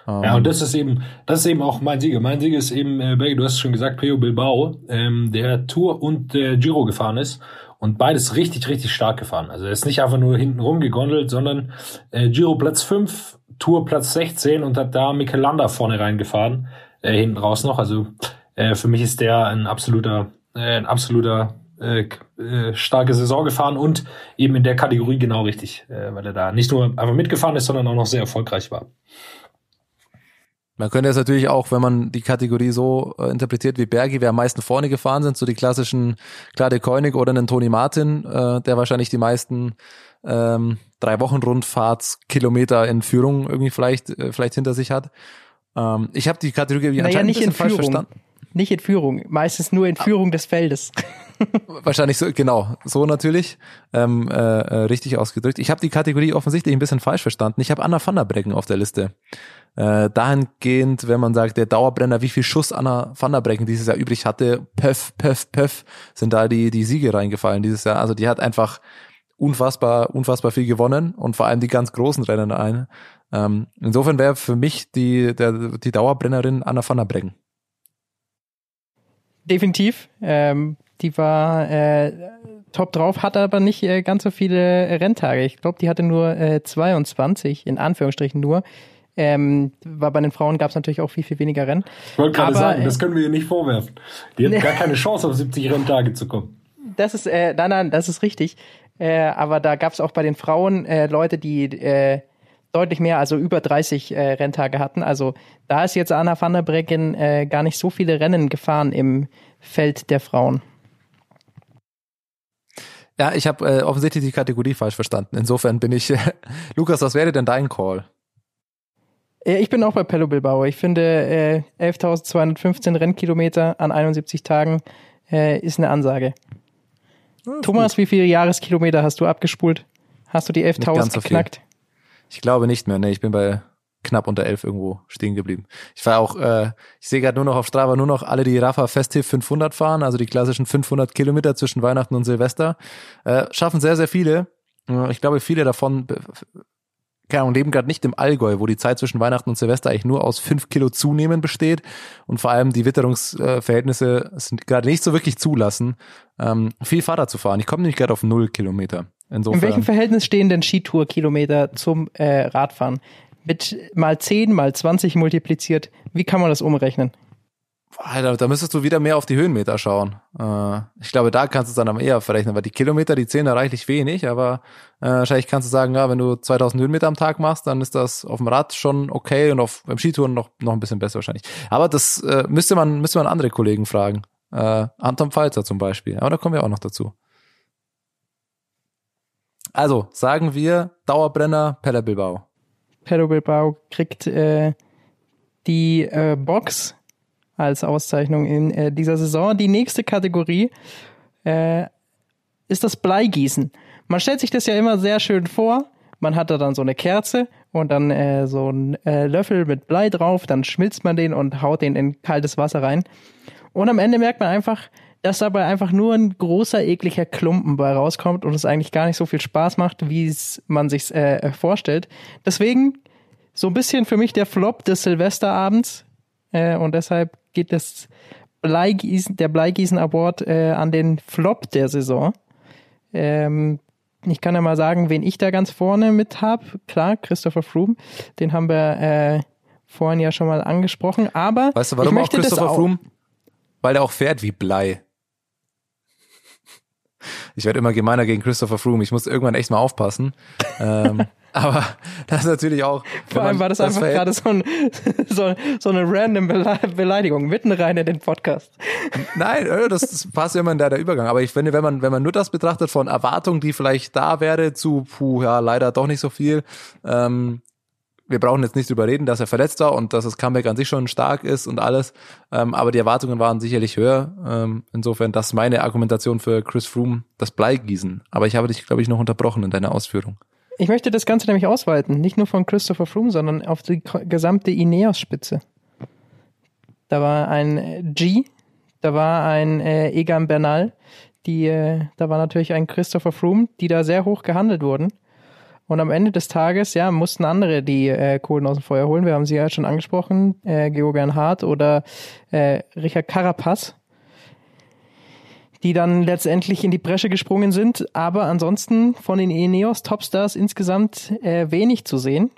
Ja, und das ist eben, das ist eben auch mein Sieger. Mein Sieger ist eben, äh, Berge, du hast es schon gesagt, Peo Bilbao, ähm, der Tour und der Giro gefahren ist und beides richtig, richtig stark gefahren. Also er ist nicht einfach nur hinten rumgegondelt, sondern äh, Giro Platz 5, Tour Platz 16 und hat da Michelanda vorne reingefahren, äh, hinten raus noch. Also äh, für mich ist der ein absoluter, äh, ein absoluter äh, äh, starke Saison gefahren und eben in der Kategorie genau richtig, äh, weil er da nicht nur einfach mitgefahren ist, sondern auch noch sehr erfolgreich war. Man könnte jetzt natürlich auch, wenn man die Kategorie so äh, interpretiert wie Bergi, wer am meisten vorne gefahren sind, so die klassischen Klade Koenig oder einen Toni Martin, äh, der wahrscheinlich die meisten ähm, drei Wochen Rundfahrtskilometer in Führung irgendwie vielleicht äh, vielleicht hinter sich hat. Ähm, ich habe die Kategorie naja, anscheinend nicht ein in falsch Führung. verstanden. Nicht in Führung, meistens nur in Führung des Feldes. Wahrscheinlich so, genau, so natürlich, ähm, äh, äh, richtig ausgedrückt. Ich habe die Kategorie offensichtlich ein bisschen falsch verstanden. Ich habe Anna van der Breggen auf der Liste. Äh, dahingehend, wenn man sagt, der Dauerbrenner, wie viel Schuss Anna van der Breggen dieses Jahr übrig hatte, pöff, pöff, pöff, sind da die, die Siege reingefallen dieses Jahr. Also die hat einfach unfassbar, unfassbar viel gewonnen und vor allem die ganz großen Rennen ein. Ähm, insofern wäre für mich die, der, die Dauerbrennerin Anna van der Breggen. Definitiv. Ähm, die war äh, top drauf, hatte aber nicht äh, ganz so viele Renntage. Ich glaube, die hatte nur äh, 22, in Anführungsstrichen nur. Ähm, war bei den Frauen gab es natürlich auch viel, viel weniger Rennen. Ich wollte gerade sagen, äh, das können wir ihr nicht vorwerfen. Die hat Nee. gar keine Chance, auf 70 Renntage zu kommen. Das ist, äh, nein, nein, das ist richtig. Äh, aber da gab es auch bei den Frauen äh, Leute, die äh, deutlich mehr, also über 30 äh, Renntage hatten. Also da ist jetzt Anna van der Breggen äh, gar nicht so viele Rennen gefahren im Feld der Frauen. Ja, ich habe äh, offensichtlich die Kategorie falsch verstanden. Insofern bin ich, Lukas, was wäre denn dein Call? Äh, Ich bin auch bei Pello Bilbao. Ich finde, äh, 11.215 Rennkilometer an 71 Tagen äh, ist eine Ansage. Thomas, wie viele Jahreskilometer hast du abgespult? Hast du die Nicht 11.000 ganz so viel. geknackt? Ich glaube nicht mehr. Nee, ich bin bei knapp unter elf irgendwo stehen geblieben. Ich war auch, äh, ich sehe gerade nur noch auf Strava nur noch alle, die Rafa Festiv 500 fahren, also die klassischen 500 Kilometer zwischen Weihnachten und Silvester, äh, schaffen sehr, sehr viele. Äh, Ich glaube, viele davon, keine Ahnung, leben gerade nicht im Allgäu, wo die Zeit zwischen Weihnachten und Silvester eigentlich nur aus fünf Kilo Zunehmen besteht und vor allem die Witterungsverhältnisse sind gerade nicht so wirklich zulassen, ähm, viel Fahrrad zu fahren. Ich komme nämlich gerade auf null Kilometer. Insofern. In welchem Verhältnis stehen denn Skitour-Kilometer zum äh, Radfahren? Mit mal 10, mal 20 multipliziert, wie kann man das umrechnen? Alter, da müsstest du wieder mehr auf die Höhenmeter schauen. Äh, ich glaube, da kannst du es dann am eher verrechnen, weil die Kilometer, die zählen da reichlich wenig, aber äh, wahrscheinlich kannst du sagen, ja, wenn du 2000 Höhenmeter am Tag machst, dann ist das auf dem Rad schon okay und auf beim Skitouren noch noch ein bisschen besser wahrscheinlich. Aber das äh, müsste man müsste man andere Kollegen fragen. Äh, Anton Pfalzer zum Beispiel. Aber da kommen wir auch noch dazu. Also sagen wir Dauerbrenner Pella Bilbao. Pedro Bilbao kriegt äh, die äh, Box als Auszeichnung in äh, dieser Saison. Die nächste Kategorie äh, ist das Bleigießen. Man stellt sich das ja immer sehr schön vor. Man hat da dann so eine Kerze und dann äh, so einen äh, Löffel mit Blei drauf, dann schmilzt man den und haut den in kaltes Wasser rein. Und am Ende merkt man einfach, dass dabei einfach nur ein großer, ekliger Klumpen bei rauskommt und es eigentlich gar nicht so viel Spaß macht, wie man sich äh, vorstellt. Deswegen so ein bisschen für mich der Flop des Silvesterabends äh, und deshalb geht das Bleigießen, der Bleigießen Award äh, an den Flop der Saison. Ähm, ich kann ja mal sagen, wen ich da ganz vorne mit habe. Klar, Christopher Froome, den haben wir äh, vorhin ja schon mal angesprochen. Aber weißt du, warum ich auch möchte das Christopher auch- Froome? Weil der auch fährt wie Blei. Ich werde immer gemeiner gegen Christopher Froome. Ich muss irgendwann echt mal aufpassen. ähm, aber das ist natürlich auch. Vor allem war das, einfach Verhält- gerade so, ein, so, so eine random Bele Beleidigung mitten rein in den Podcast. Nein, äh, das, das passt immer in der, der Übergang. Aber ich finde, wenn man, wenn man nur das betrachtet von Erwartung, die vielleicht da wäre, zu, puh, ja, leider doch nicht so viel. Ähm, wir brauchen jetzt nicht drüber reden, dass er verletzt war und dass das Comeback an sich schon stark ist und alles. Ähm, aber die Erwartungen waren sicherlich höher. Ähm, insofern, das ist meine Argumentation für Chris Froome, das Bleigießen. Aber ich habe dich, glaube ich, noch unterbrochen in deiner Ausführung. Ich möchte das Ganze nämlich ausweiten. Nicht nur von Christopher Froome, sondern auf die gesamte Ineos-Spitze. Da war ein äh, G, da war ein äh, Egan Bernal, die, äh, da war natürlich ein Christopher Froome, die da sehr hoch gehandelt wurden. Und am Ende des Tages, ja, mussten andere die äh, Kohlen aus dem Feuer holen. Wir haben sie ja schon angesprochen, äh, Georgian Hart oder äh, Richard Carapaz, die dann letztendlich in die Bresche gesprungen sind. Aber ansonsten von den Ineos Topstars insgesamt äh, wenig zu sehen.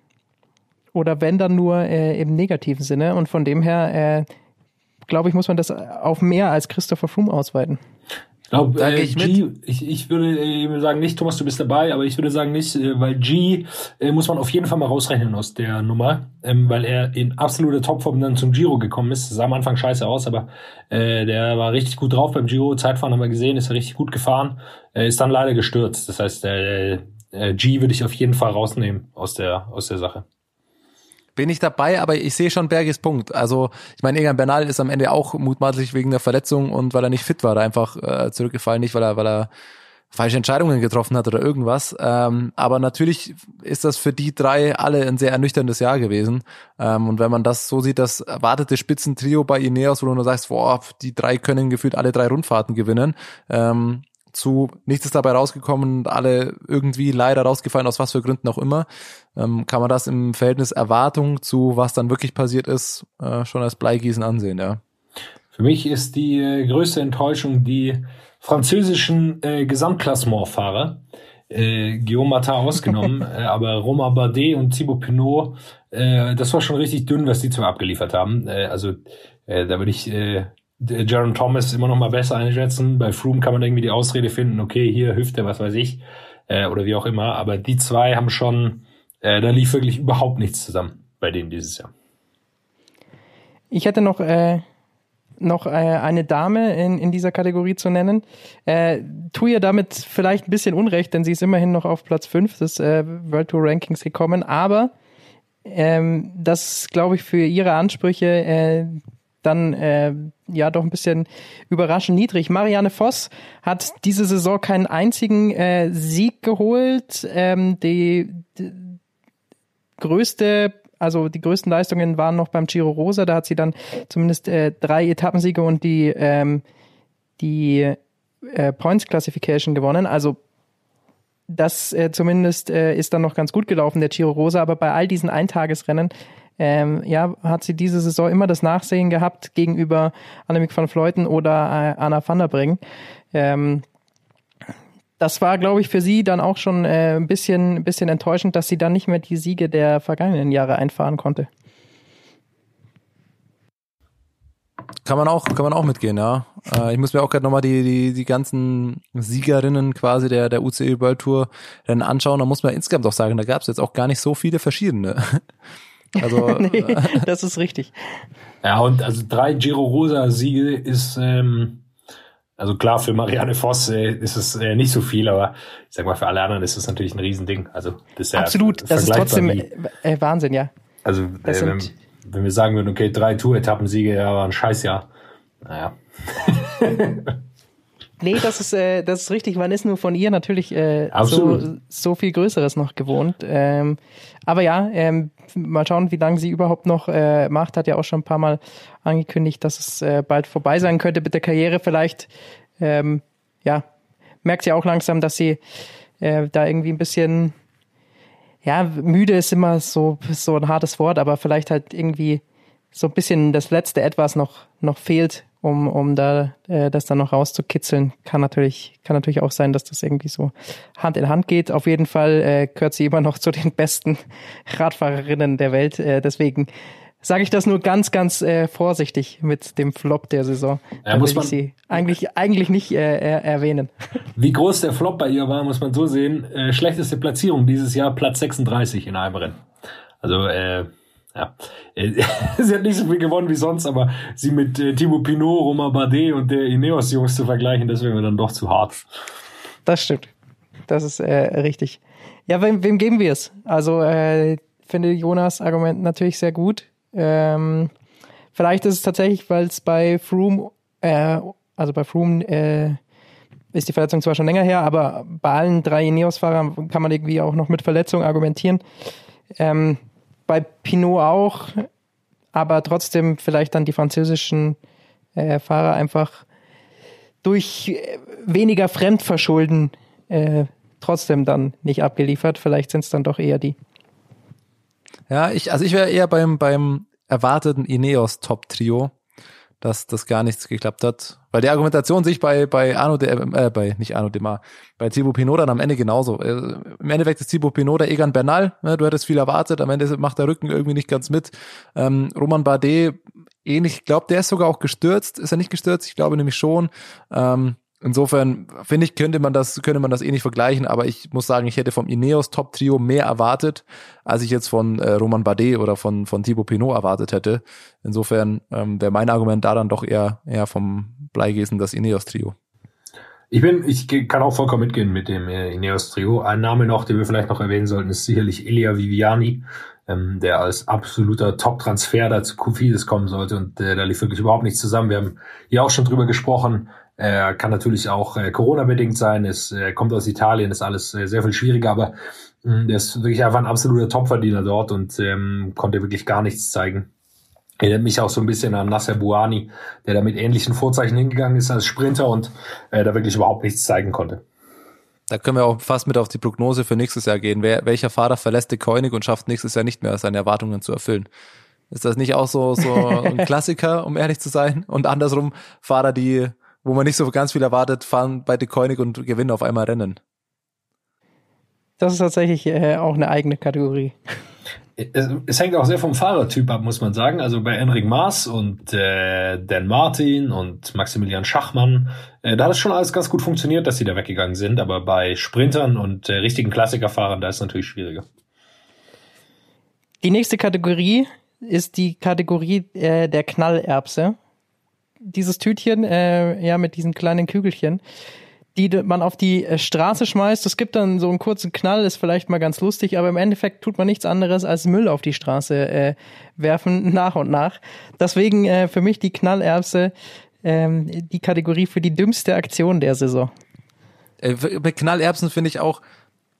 Oder wenn dann nur äh, im negativen Sinne. Und von dem her, äh, glaube ich, muss man das auf mehr als Christopher Froome ausweiten. Ich glaube, Da äh, ich G, ich, ich würde äh, sagen nicht, Thomas, du bist dabei, aber ich würde sagen nicht, äh, weil G äh, muss man auf jeden Fall mal rausrechnen aus der Nummer, ähm, weil er in absoluter Topform dann zum Giro gekommen ist. Sah am Anfang scheiße aus, aber äh, der war richtig gut drauf beim Giro. Zeitfahren haben wir gesehen, ist er richtig gut gefahren, ist dann leider gestürzt. Das heißt, G würde ich auf jeden Fall rausnehmen aus der aus der Sache. Bin ich dabei, aber ich sehe schon Berges Punkt. Also, ich meine, Egan Bernal ist am Ende auch mutmaßlich wegen der Verletzung und weil er nicht fit war, einfach äh, zurückgefallen, nicht weil er, weil er falsche Entscheidungen getroffen hat oder irgendwas. Ähm, aber natürlich ist das für die drei alle ein sehr ernüchterndes Jahr gewesen. Ähm, und wenn man das so sieht, das erwartete Spitzentrio bei Ineos, wo du nur sagst, boah, die drei können gefühlt alle drei Rundfahrten gewinnen, ähm, zu nichts ist dabei rausgekommen und alle irgendwie leider rausgefallen, aus was für Gründen auch immer, ähm, kann man das im Verhältnis Erwartung zu was dann wirklich passiert ist, äh, schon als Bleigießen ansehen, ja. Für mich ist die äh, größte Enttäuschung die französischen äh, Gesamtklassementfahrer. Äh, Guillaume Martin ausgenommen, äh, aber Romain Bardet und Thibaut Pinot, äh, das war schon richtig dünn, was die zwei abgeliefert haben. Äh, also äh, da würde ich äh, Jaron Thomas immer noch mal besser einschätzen. Bei Froome kann man irgendwie die Ausrede finden, okay, hier Hüfte, was weiß ich, äh, oder wie auch immer. Aber die zwei haben schon, äh, da lief wirklich überhaupt nichts zusammen bei denen dieses Jahr. Ich hätte noch, äh, noch äh, eine Dame in, in dieser Kategorie zu nennen. Äh, tu ihr damit vielleicht ein bisschen Unrecht, denn sie ist immerhin noch auf Platz 5 des äh, World Tour Rankings gekommen, aber ähm, das glaube ich für ihre Ansprüche äh, dann äh, ja doch ein bisschen überraschend niedrig. Marianne Voss hat diese Saison keinen einzigen äh, Sieg geholt. Ähm, die, die größte, also die größten Leistungen waren noch beim Giro Rosa. Da hat sie dann zumindest äh, drei Etappensiege und die ähm, die äh, Points Classification gewonnen. Also das äh, zumindest äh, ist dann noch ganz gut gelaufen, der Giro Rosa, aber bei all diesen Eintagesrennen ähm, ja, hat sie diese Saison immer das Nachsehen gehabt gegenüber Annemiek van Vleuten oder äh, Anna van der Bring. Ähm, das war, glaube ich, für sie dann auch schon äh, ein bisschen, ein bisschen enttäuschend, dass sie dann nicht mehr die Siege der vergangenen Jahre einfahren konnte. Kann man auch, kann man auch mitgehen, ja. Äh, ich muss mir auch gerade nochmal die, die, die ganzen Siegerinnen quasi der, der UCE World Tour dann anschauen. Da muss man insgesamt auch sagen, da gab es jetzt auch gar nicht so viele verschiedene. Also, nee, das ist richtig. Ja, und also drei Giro Rosa Siege ist, ähm, also klar, für Marianne Voss äh, ist es äh, nicht so viel, aber ich sag mal, für alle anderen ist es natürlich ein Riesending. Also das ist ja Absolut, das ist trotzdem wie, äh, Wahnsinn, ja. Also äh, wenn, wenn, wir sagen würden, okay, drei Tour-Etappensiege, ja, war ein Scheißjahr. Naja. nee, das ist, äh, das ist richtig. Man ist nur von ihr natürlich äh, so, so viel Größeres noch gewohnt. Ähm, aber ja, ähm, mal schauen, wie lange sie überhaupt noch äh, macht. Hat ja auch schon ein paar Mal angekündigt, dass es äh, bald vorbei sein könnte mit der Karriere. Vielleicht, ähm, ja, merkt sie auch langsam, dass sie äh, da irgendwie ein bisschen, ja, müde ist immer so, so ein hartes Wort, aber vielleicht halt irgendwie so ein bisschen das letzte Etwas noch, noch fehlt, um, um da äh, das dann noch rauszukitzeln. Kann natürlich, kann natürlich auch sein, dass das irgendwie so Hand in Hand geht. Auf jeden Fall äh, gehört sie immer noch zu den besten Radfahrerinnen der Welt. Äh, deswegen sage ich das nur ganz, ganz äh, vorsichtig mit dem Flop der Saison. Ja, da muss man sie eigentlich, eigentlich nicht äh, erwähnen. Wie groß der Flop bei ihr war, muss man so sehen. Äh, schlechteste Platzierung dieses Jahr, Platz 36 in einem Rennen. Also äh, ja. Sie hat nicht so viel gewonnen wie sonst, aber sie mit äh, Thibaut Pinot, Romain Bardet und der Ineos-Jungs zu vergleichen, das wäre mir dann doch zu hart. Das stimmt. Das ist äh, richtig. Ja, wem, wem geben wir es? Also, äh, finde Jonas Argument natürlich sehr gut. Ähm, vielleicht ist es tatsächlich, weil es bei Froome, äh, also bei Froome, äh, ist die Verletzung zwar schon länger her, aber bei allen drei Ineos-Fahrern kann man irgendwie auch noch mit Verletzung argumentieren. Ähm, bei Pinot auch, aber trotzdem vielleicht dann die französischen äh, Fahrer einfach durch äh, weniger Fremdverschulden äh, trotzdem dann nicht abgeliefert. Vielleicht sind es dann doch eher die. Ja, ich, also ich wäre eher beim, beim erwarteten Ineos Top-Trio dass das gar nichts geklappt hat. Weil die Argumentation sich bei, bei Arno de, äh, bei, nicht Arno Demar, bei Thibaut Pinot dann am Ende genauso. Äh, Im Endeffekt ist Thibaut Pinot der Egan Bernal, ne? du hättest viel erwartet, am Ende macht der Rücken irgendwie nicht ganz mit. Ähm, Roman Bardet, ähnlich, ich glaube, der ist sogar auch gestürzt. Ist er nicht gestürzt? Ich glaube nämlich schon. Ähm, Insofern finde ich, könnte man das, könnte man das eh nicht vergleichen, aber ich muss sagen, ich hätte vom Ineos Top Trio mehr erwartet, als ich jetzt von äh, Roman Bardet oder von, von Thibaut Pinot erwartet hätte. Insofern ähm, wäre mein Argument da dann doch eher, eher vom Bleigesen das Ineos Trio. Ich bin, ich kann auch vollkommen mitgehen mit dem äh, Ineos Trio. Ein Name noch, den wir vielleicht noch erwähnen sollten, ist sicherlich Elia Viviani, ähm, der als absoluter Top-Transfer da zu Kofidis kommen sollte und äh, da lief wirklich überhaupt nichts zusammen. Wir haben hier auch schon drüber gesprochen. Äh, kann natürlich auch äh, Corona-bedingt sein. Es äh, kommt aus Italien, ist alles äh, sehr viel schwieriger, aber mh, hm, der ist wirklich einfach ein absoluter Topverdiener dort und ähm, konnte wirklich gar nichts zeigen. Erinnert mich auch so ein bisschen an Nasser Buani, der da mit ähnlichen Vorzeichen hingegangen ist als Sprinter und äh, da wirklich überhaupt nichts zeigen konnte. Da können wir auch fast mit auf die Prognose für nächstes Jahr gehen. Wer, welcher Fahrer verlässt die Koenig und schafft nächstes Jahr nicht mehr, seine Erwartungen zu erfüllen? Ist das nicht auch so, so ein Klassiker, um ehrlich zu sein? Und andersrum Fahrer, die wo man nicht so ganz viel erwartet, fahren bei De Koenig und gewinnen auf einmal Rennen. Das ist tatsächlich äh, auch eine eigene Kategorie. Es, es, hängt auch sehr vom Fahrertyp ab, muss man sagen. Also bei Enric Maas und äh, Dan Martin und Maximilian Schachmann, äh, da hat es schon alles ganz gut funktioniert, dass sie da weggegangen sind. Aber bei Sprintern und äh, richtigen Klassikerfahrern, da ist es natürlich schwieriger. Die nächste Kategorie ist die Kategorie äh, der Knallerbse dieses Tütchen, äh, ja, mit diesen kleinen Kügelchen, die man auf die äh, Straße schmeißt. Es gibt dann so einen kurzen Knall, ist vielleicht mal ganz lustig, aber im Endeffekt tut man nichts anderes als Müll auf die Straße äh, werfen, nach und nach. Deswegen äh, für mich die Knallerbse ähm, die Kategorie für die dümmste Aktion der Saison. Äh, mit Knallerbsen finde ich auch,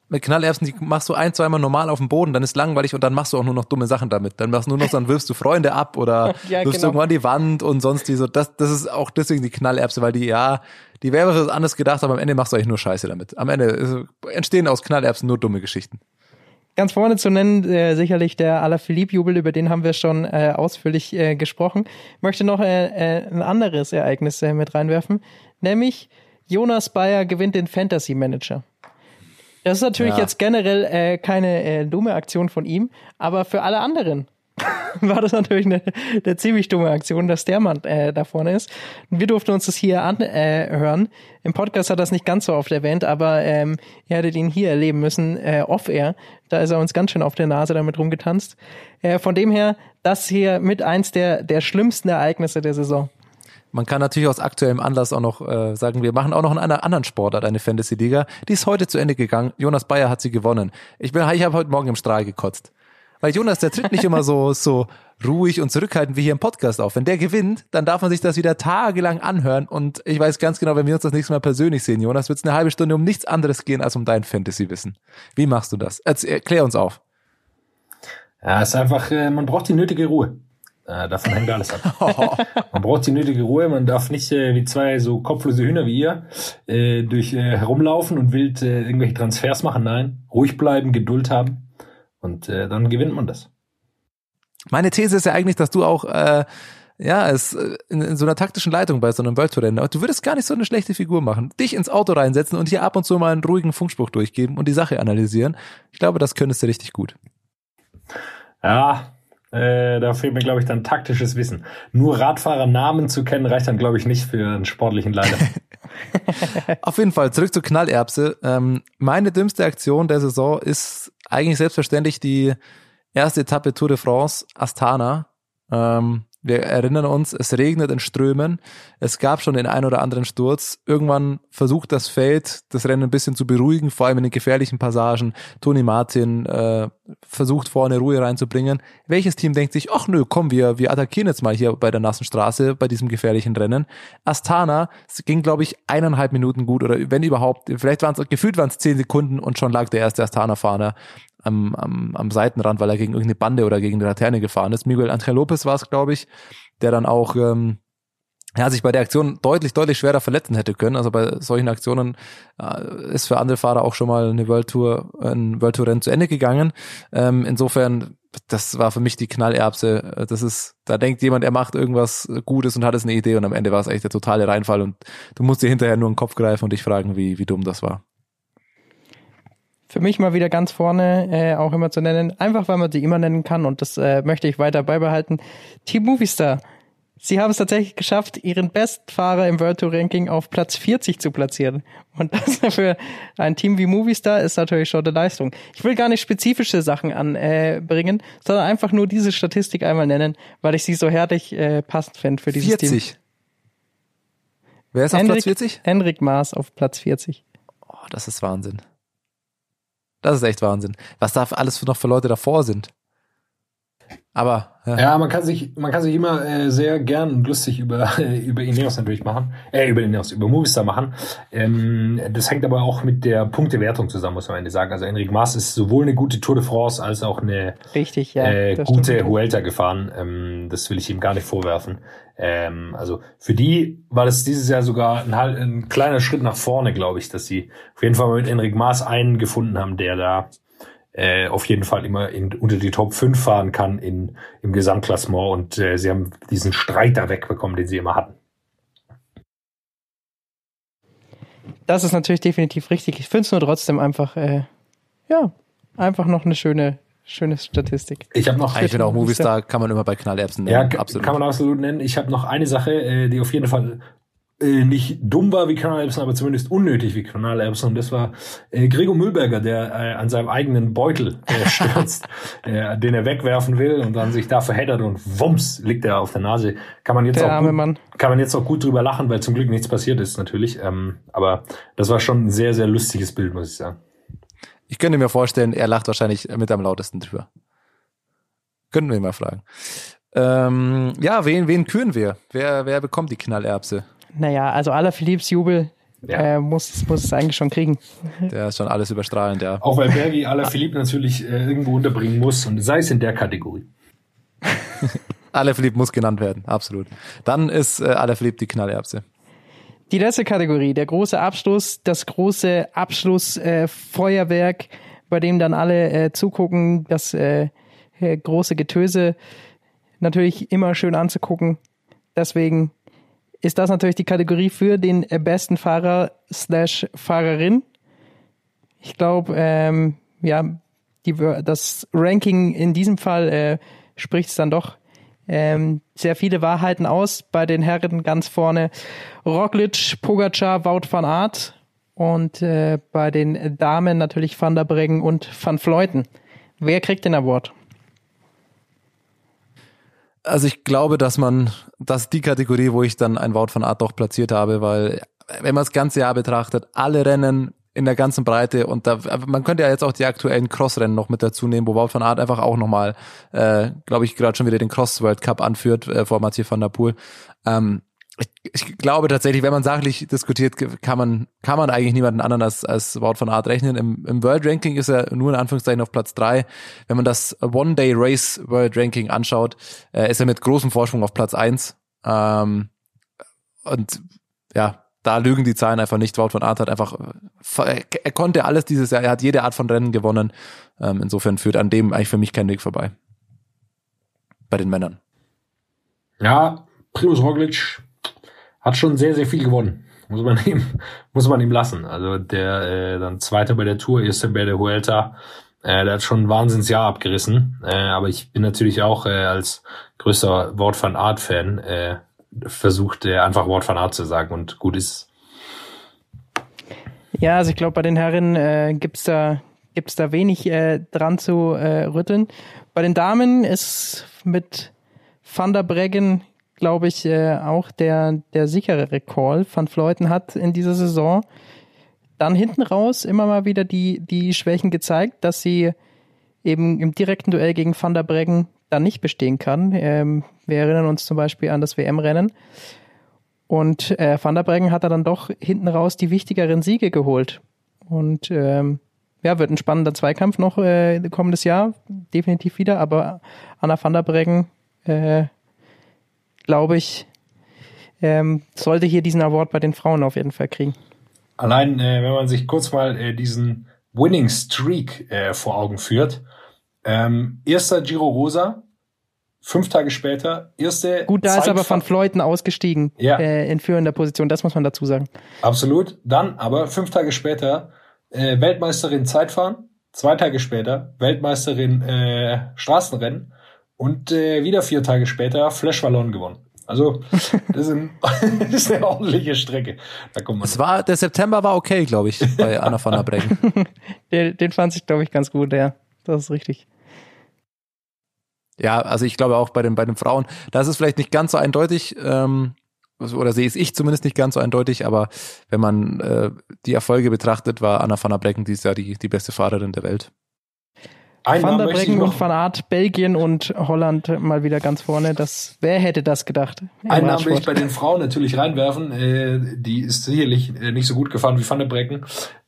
mit Knallerbsen, die machst du ein, zweimal normal auf dem Boden, dann ist langweilig und dann machst du auch nur noch dumme Sachen damit. Dann machst du nur noch, dann wirfst du Freunde ab oder ja, wirfst genau. irgendwo an die Wand und sonst die so. Das, das ist auch deswegen die Knallerbse, weil die, ja, die wäre was anderes gedacht, aber am Ende machst du eigentlich nur Scheiße damit. Am Ende entstehen aus Knallerbsen nur dumme Geschichten. Ganz vorne zu nennen, äh, sicherlich der Alaphilippe-Jubel, über den haben wir schon äh, ausführlich äh, gesprochen. Ich möchte noch äh, äh, ein anderes Ereignis äh, mit reinwerfen, nämlich Jonas Bayer gewinnt den Fantasy Manager. Das ist natürlich ja. jetzt generell äh, keine äh, dumme Aktion von ihm, aber für alle anderen. war das natürlich eine, eine ziemlich dumme Aktion, dass der Mann äh, da vorne ist. Wir durften uns das hier anhören. Äh. Im Podcast hat er das nicht ganz so oft erwähnt, aber ähm, ihr hättet ihn hier erleben müssen, äh, off-air. Da ist er uns ganz schön auf der Nase damit rumgetanzt. Äh, von dem her, das hier mit eins der, der schlimmsten Ereignisse der Saison. Man kann natürlich aus aktuellem Anlass auch noch äh, sagen, wir machen auch noch in einer anderen Sportart eine Fantasy-Liga. Die ist heute zu Ende gegangen. Jonas Bayer hat sie gewonnen. Ich, bin, ich habe heute Morgen im Strahl gekotzt. Weil Jonas, der tritt nicht immer so, so ruhig und zurückhaltend wie hier im Podcast auf. Wenn der gewinnt, dann darf man sich das wieder tagelang anhören. Und ich weiß ganz genau, wenn wir uns das nächste Mal persönlich sehen, Jonas, wird es eine halbe Stunde um nichts anderes gehen als um dein Fantasy-Wissen. Wie machst du das? Erklär uns auf. Ja, es ist einfach, äh, man braucht die nötige Ruhe. Äh, davon hängt alles ab. man braucht die nötige Ruhe, man darf nicht äh, wie zwei so kopflose Hühner wie ihr äh, durch äh, herumlaufen und wild äh, irgendwelche Transfers machen. Nein, ruhig bleiben, Geduld haben und äh, dann gewinnt man das. Meine These ist ja eigentlich, dass du auch äh, ja, es äh, in, in so einer taktischen Leitung bei so einem World Tour Rennen, du würdest gar nicht so eine schlechte Figur machen. Dich ins Auto reinsetzen und hier ab und zu mal einen ruhigen Funkspruch durchgeben und die Sache analysieren. Ich glaube, das könntest du richtig gut. Ja, äh, da fehlt mir, glaube ich, dann taktisches Wissen. Nur Radfahrernamen zu kennen, reicht dann, glaube ich, nicht für einen sportlichen Leiter. Auf jeden Fall, zurück zur Knallerbse. Ähm, meine dümmste Aktion der Saison ist eigentlich selbstverständlich die erste Etappe Tour de France Astana. Ähm, wir erinnern uns, es regnet in Strömen. Es gab schon den ein oder anderen Sturz. Irgendwann versucht das Feld, das Rennen ein bisschen zu beruhigen, vor allem in den gefährlichen Passagen. Toni Martin äh, versucht vorne Ruhe reinzubringen. Welches Team denkt sich, ach nö, komm, wir, wir attackieren jetzt mal hier bei der nassen Straße, bei diesem gefährlichen Rennen. Astana, es ging, glaube ich, eineinhalb Minuten gut oder wenn überhaupt, vielleicht waren es, gefühlt waren es zehn Sekunden und schon lag der erste Astana-Fahner am, am, am Seitenrand, weil er gegen irgendeine Bande oder gegen eine Laterne gefahren ist. Miguel Angel Lopez war es, glaube ich, der dann auch ähm, ja, sich bei der Aktion deutlich, deutlich schwerer verletzen hätte können. Also bei solchen Aktionen äh, ist für andere Fahrer auch schon mal eine World Tour, ein World Tour Rennen zu Ende gegangen. Ähm, insofern, das war für mich die Knallerbse. Das ist, da denkt jemand, er macht irgendwas Gutes und hat es eine Idee und am Ende war es echt der totale Reinfall und du musst dir hinterher nur einen Kopf greifen und dich fragen, wie, wie dumm das war für mich mal wieder ganz vorne äh, auch immer zu nennen, einfach weil man sie immer nennen kann und das äh, möchte ich weiter beibehalten. Team Movistar. Sie haben es tatsächlich geschafft, ihren Bestfahrer im World Tour Ranking auf Platz 40 zu platzieren. Und das für ein Team wie Movistar ist natürlich schon eine Leistung. Ich will gar nicht spezifische Sachen anbringen, äh, sondern einfach nur diese Statistik einmal nennen, weil ich sie so herrlich äh, passend fände für dieses 40. Team. Wer ist auf Platz 40? Henrik Maas auf Platz 40. Oh, das ist Wahnsinn. Das ist echt Wahnsinn. Was da alles noch für Leute davor sind. Aber ja. ja, man kann sich, man kann sich immer äh, sehr gern und lustig über äh, über Ineos natürlich machen, äh, über Ineos, über Movistar machen. Ähm, das hängt aber auch mit der Punktewertung zusammen, muss man am Ende sagen. Also Enric Maas ist sowohl eine gute Tour de France als auch eine Richtig, ja, äh, gute Huelta gefahren. Ähm, das will ich ihm gar nicht vorwerfen. Ähm, also für die war das dieses Jahr sogar ein, ein kleiner Schritt nach vorne, glaube ich, dass sie auf jeden Fall mit Enric Maas einen gefunden haben, der da äh, auf jeden Fall immer in, unter die Top 5 fahren kann in, im Gesamtklassement und äh, sie haben diesen Streit da wegbekommen, den sie immer hatten. Das ist natürlich definitiv richtig. Ich finde es nur trotzdem einfach, äh, ja, einfach noch eine schöne, schöne Statistik. Ich habe noch. Ich finde auch Movistar kann man immer bei Knallerbsen nennen. Ja, absolut. kann man absolut nennen. Ich habe noch eine Sache, äh, die auf jeden Fall äh, nicht dumm war wie Colonel Erbsen, aber zumindest unnötig wie Colonel Erbsen. Und das war äh, Gregor Mühlberger, der äh, an seinem eigenen Beutel äh, stürzt, äh, den er wegwerfen will und dann sich da verheddert und wumms liegt er auf der Nase. Kann man jetzt der auch gut, Mann. kann man jetzt auch gut drüber lachen, weil zum Glück nichts passiert ist natürlich. Ähm, aber das war schon ein sehr sehr lustiges Bild, muss ich sagen. Ich könnte mir vorstellen, er lacht wahrscheinlich mit am lautesten drüber. Könnten wir ihn mal fragen. Ähm, ja, wen, wen küren wir? Wer, wer bekommt die Knallerbse? Naja, also aller Philipps Jubel ja. äh, muss, muss es eigentlich schon kriegen. Der ist schon alles überstrahlend, ja. Auch weil Bergi aller Philipp natürlich äh, irgendwo unterbringen muss und sei es in der Kategorie. aller Philipp muss genannt werden, absolut. Dann ist äh, aller Philipp die Knallerbse. Die letzte Kategorie, der große Abschluss, das große Abschlussfeuerwerk, äh, bei dem dann alle äh, zugucken, das äh, große Getöse natürlich immer schön anzugucken. Deswegen ist das natürlich die Kategorie für den äh, besten Fahrer slash Fahrerin. Ich glaube, ähm, ja, die, das Ranking in diesem Fall äh, spricht es dann doch ähm, sehr viele Wahrheiten aus. Bei den Herren ganz vorne Roglic, Pogacar, Wout van Aert und äh, bei den Damen natürlich Van der Breggen und Van Fleuten. Wer kriegt den Award? Also ich glaube, dass man, dass die Kategorie, wo ich dann ein Wout van Aert doch platziert habe, weil wenn man das ganze Jahr betrachtet, alle Rennen in der ganzen Breite und da man könnte ja jetzt auch die aktuellen Crossrennen noch mit dazu nehmen, wo Wout van Aert einfach auch nochmal, äh, glaube ich, gerade schon wieder den Cross World Cup anführt äh, vor Mathieu van der Poel. Ähm, ich, ich glaube tatsächlich, wenn man sachlich diskutiert, kann man kann man eigentlich niemanden anderen als, als Wout van Aert rechnen. Im, Im World Ranking ist er nur in Anführungszeichen auf Platz drei. Wenn man das One Day Race World Ranking anschaut, äh, ist er mit großem Vorsprung auf Platz eins. Ähm, und ja, da lügen die Zahlen einfach nicht. Wout von Aert hat einfach, er konnte alles dieses Jahr, er hat jede Art von Rennen gewonnen. Ähm, insofern führt an dem eigentlich für mich kein Weg vorbei. Bei den Männern. Ja, Primus Roglic hat schon sehr, sehr viel gewonnen. Muss man ihm, muss man ihm lassen. Also der äh, dann Zweiter bei der Tour, Erster bei der Huelta, äh, der hat schon ein Wahnsinnsjahr abgerissen. Äh, aber ich bin natürlich auch äh, als größter Wort von Art Fan äh, versucht er einfach Wort von Art zu sagen und gut ist. Ja, also ich glaube, bei den Herren äh, gibt's da gibt's da wenig äh, dran zu äh, rütteln. Bei den Damen ist mit Van der Breggen, glaube ich, äh, auch der, der sicherere Call. Van Fleuten hat in dieser Saison dann hinten raus immer mal wieder die, die Schwächen gezeigt, dass sie eben im direkten Duell gegen Van der Breggen dann nicht bestehen kann. Ähm, wir erinnern uns zum Beispiel an das WM-Rennen. Und äh, Van der Breggen hat er dann doch hinten raus die wichtigeren Siege geholt. Und ähm, ja, wird ein spannender Zweikampf noch äh, kommendes Jahr, definitiv wieder. Aber Anna van der Breggen, äh, glaube ich, ähm, sollte hier diesen Award bei den Frauen auf jeden Fall kriegen. Allein, äh, wenn man sich kurz mal äh, diesen Winning Streak äh, vor Augen führt. Ähm, erster Giro Rosa, Fünf Tage später, erste. Gut, da Zeit ist aber Van Fleuten ausgestiegen ja. äh, in führender Position, das muss man dazu sagen. Absolut. Dann aber fünf Tage später äh, Weltmeisterin Zeitfahren, zwei Tage später Weltmeisterin äh, Straßenrennen und äh, wieder vier Tage später Flash Wallon gewonnen. Also das ist, ein, das ist eine ordentliche Strecke. Da kommt man. Es war der September war okay, glaube ich, bei Anna van der Breggen. den, den fand ich, glaube ich, ganz gut. Ja, das ist richtig. Ja, also ich glaube auch bei den, bei den Frauen, da ist es vielleicht nicht ganz so eindeutig, ähm, oder sehe es ich zumindest nicht ganz so eindeutig, aber wenn man äh, die Erfolge betrachtet, war Anna van der Breggen dieses Jahr die, die beste Fahrerin der Welt. Ein van der Breggen und Van Aert, Belgien und Holland mal wieder ganz vorne. Das, wer hätte das gedacht? Einen Namen will ich bei den Frauen natürlich reinwerfen. Äh, die ist sicherlich äh, nicht so gut gefahren wie Van der Breggen.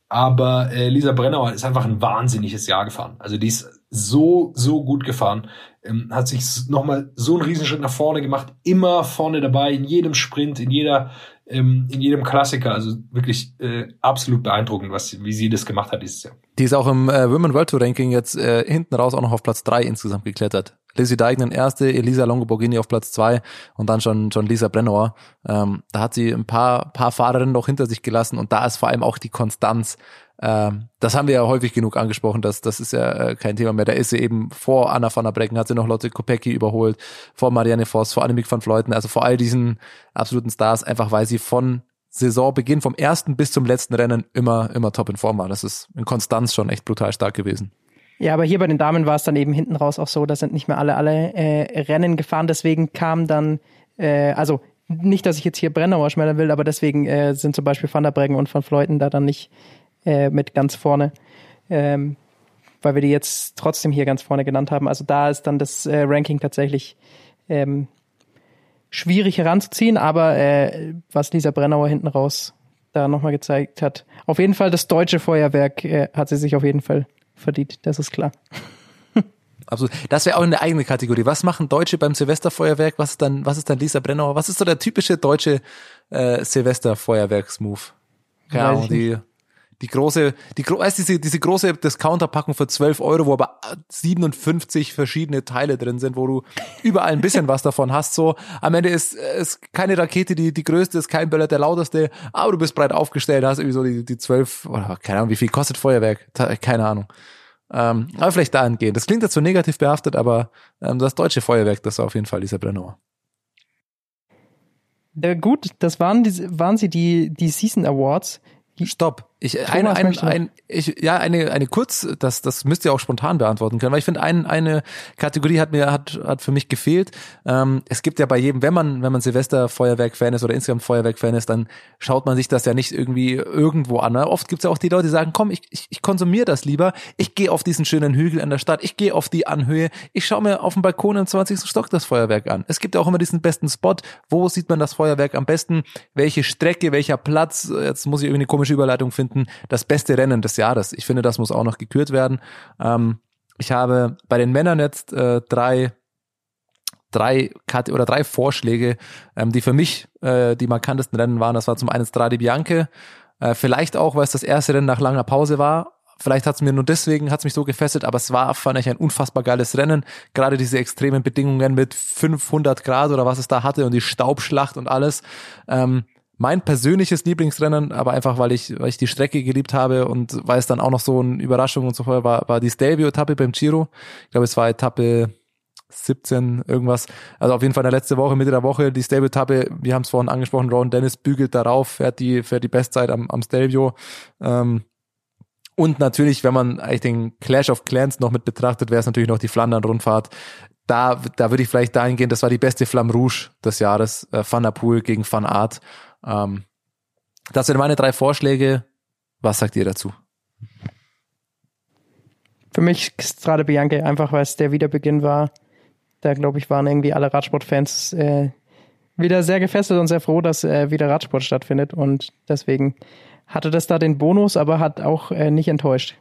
Aber äh, Lisa Brennauer ist einfach ein wahnsinniges Jahr gefahren. Also die ist so, so gut gefahren ähm, hat sich nochmal so einen Riesenschritt nach vorne gemacht, immer vorne dabei, in jedem Sprint, in jeder, ähm, in jedem Klassiker. Also wirklich äh, absolut beeindruckend, was, wie sie das gemacht hat dieses Jahr. Die ist auch im äh, Women World Tour Ranking jetzt äh, hinten raus auch noch auf Platz drei insgesamt geklettert. Lizzie Deignan erste, Elisa Longoborghini auf Platz zwei und dann schon, schon Lisa Brennauer. Ähm, da hat sie ein paar, paar Fahrerinnen noch hinter sich gelassen und da ist vor allem auch die Konstanz ähm, das haben wir ja häufig genug angesprochen, dass das ist ja äh, kein Thema mehr. Da ist sie eben vor Anna van der Brecken, hat sie noch Lotte Kopecki überholt, vor Marianne Voss, vor Annemiek van Fleuten, also vor all diesen absoluten Stars, einfach weil sie von Saisonbeginn vom ersten bis zum letzten Rennen immer, immer top in Form war. Das ist in Konstanz schon echt brutal stark gewesen. Ja, aber hier bei den Damen war es dann eben hinten raus auch so, da sind nicht mehr alle alle äh, Rennen gefahren, deswegen kam dann, äh, also nicht, dass ich jetzt hier Brennauer schmälern will, aber deswegen äh, sind zum Beispiel Van der Breggen und Van Fleuten da dann nicht äh, mit ganz vorne. Ähm, weil wir die jetzt trotzdem hier ganz vorne genannt haben. Also da ist dann das äh, Ranking tatsächlich ähm, schwierig heranzuziehen, aber äh, was Lisa Brennauer hinten raus da nochmal gezeigt hat. Auf jeden Fall das deutsche Feuerwerk äh, hat sie sich auf jeden Fall verdient, das ist klar. Absolut. Das wäre auch eine eigene Kategorie. Was machen Deutsche beim Silvesterfeuerwerk? Was ist dann, was ist dann Lisa Brennauer? Was ist so der typische deutsche äh, Silvesterfeuerwerksmove? Keine Ahnung, die die große, die, weißt, diese, diese große Discounter-Packung für 12 Euro, wo aber 57 verschiedene Teile drin sind, wo du überall ein bisschen was davon hast. So, am Ende ist, ist keine Rakete die, die größte, ist kein Böller der lauteste, aber du bist breit aufgestellt, hast irgendwie so die, die 12, oder keine Ahnung, wie viel kostet Feuerwerk? Keine Ahnung. Ähm, aber vielleicht dahingehend. Das klingt jetzt so negativ behaftet, aber ähm, das deutsche Feuerwerk, das war auf jeden Fall dieser Brennauer. Ja, gut, das waren, die, waren sie die, die Season Awards. Stopp. Ich, eine, ein, ein, ich, ja, eine, eine kurz, das, das müsst ihr auch spontan beantworten können, weil ich finde, ein, eine Kategorie hat mir, hat, hat für mich gefehlt. Ähm, es gibt ja bei jedem, wenn man, wenn man Silvester-Feuerwerk-Fan ist oder insgesamt Feuerwerk-Fan ist, dann schaut man sich das ja nicht irgendwie irgendwo an. Ne? Oft gibt es ja auch die Leute, die sagen, komm, ich, ich, ich konsumiere das lieber, ich gehe auf diesen schönen Hügel in der Stadt, ich gehe auf die Anhöhe, ich schaue mir auf dem Balkon im 20. Stock das Feuerwerk an. Es gibt ja auch immer diesen besten Spot, wo sieht man das Feuerwerk am besten, welche Strecke, welcher Platz, jetzt muss ich irgendwie eine komische Überleitung finden, das beste Rennen des Jahres. Ich finde, das muss auch noch gekürt werden. Ähm, ich habe bei den Männern jetzt äh, drei drei Karte oder drei Vorschläge, ähm, die für mich äh, die markantesten Rennen waren. Das war zum einen Strade Bianche, äh, vielleicht auch, weil es das erste Rennen nach langer Pause war. Vielleicht hat es mir nur deswegen hat's mich so gefesselt, aber es war, fand ich, ein unfassbar geiles Rennen. Gerade diese extremen Bedingungen mit 500 Grad oder was es da hatte und die Staubschlacht und alles. Ähm, mein persönliches Lieblingsrennen, aber einfach weil ich, weil ich die Strecke geliebt habe und weil es dann auch noch so eine Überraschung und so vorher war, war die Stelvio-Etappe beim Giro. Ich glaube, es war Etappe 17, irgendwas. Also auf jeden Fall in der letzte Woche, Mitte der Woche, die Stelvio-Etappe, wir haben es vorhin angesprochen, Ron Dennis bügelt darauf, fährt die, fährt die Bestzeit am, am Stelvio. Ähm, und natürlich, wenn man eigentlich den Clash of Clans noch mit betrachtet, wäre es natürlich noch die Flandern-Rundfahrt. Da, da würde ich vielleicht dahin gehen, das war die beste Flamme Rouge des Jahres, äh, Van der Poel gegen Van Art. Ähm, das sind meine drei Vorschläge. Was sagt ihr dazu? Für mich Strade Bianche, einfach weil es der Wiederbeginn war. Da, glaube ich, waren irgendwie alle Radsportfans äh, wieder sehr gefesselt und sehr froh, dass äh, wieder Radsport stattfindet. Und deswegen hatte das da den Bonus, aber hat auch äh, nicht enttäuscht.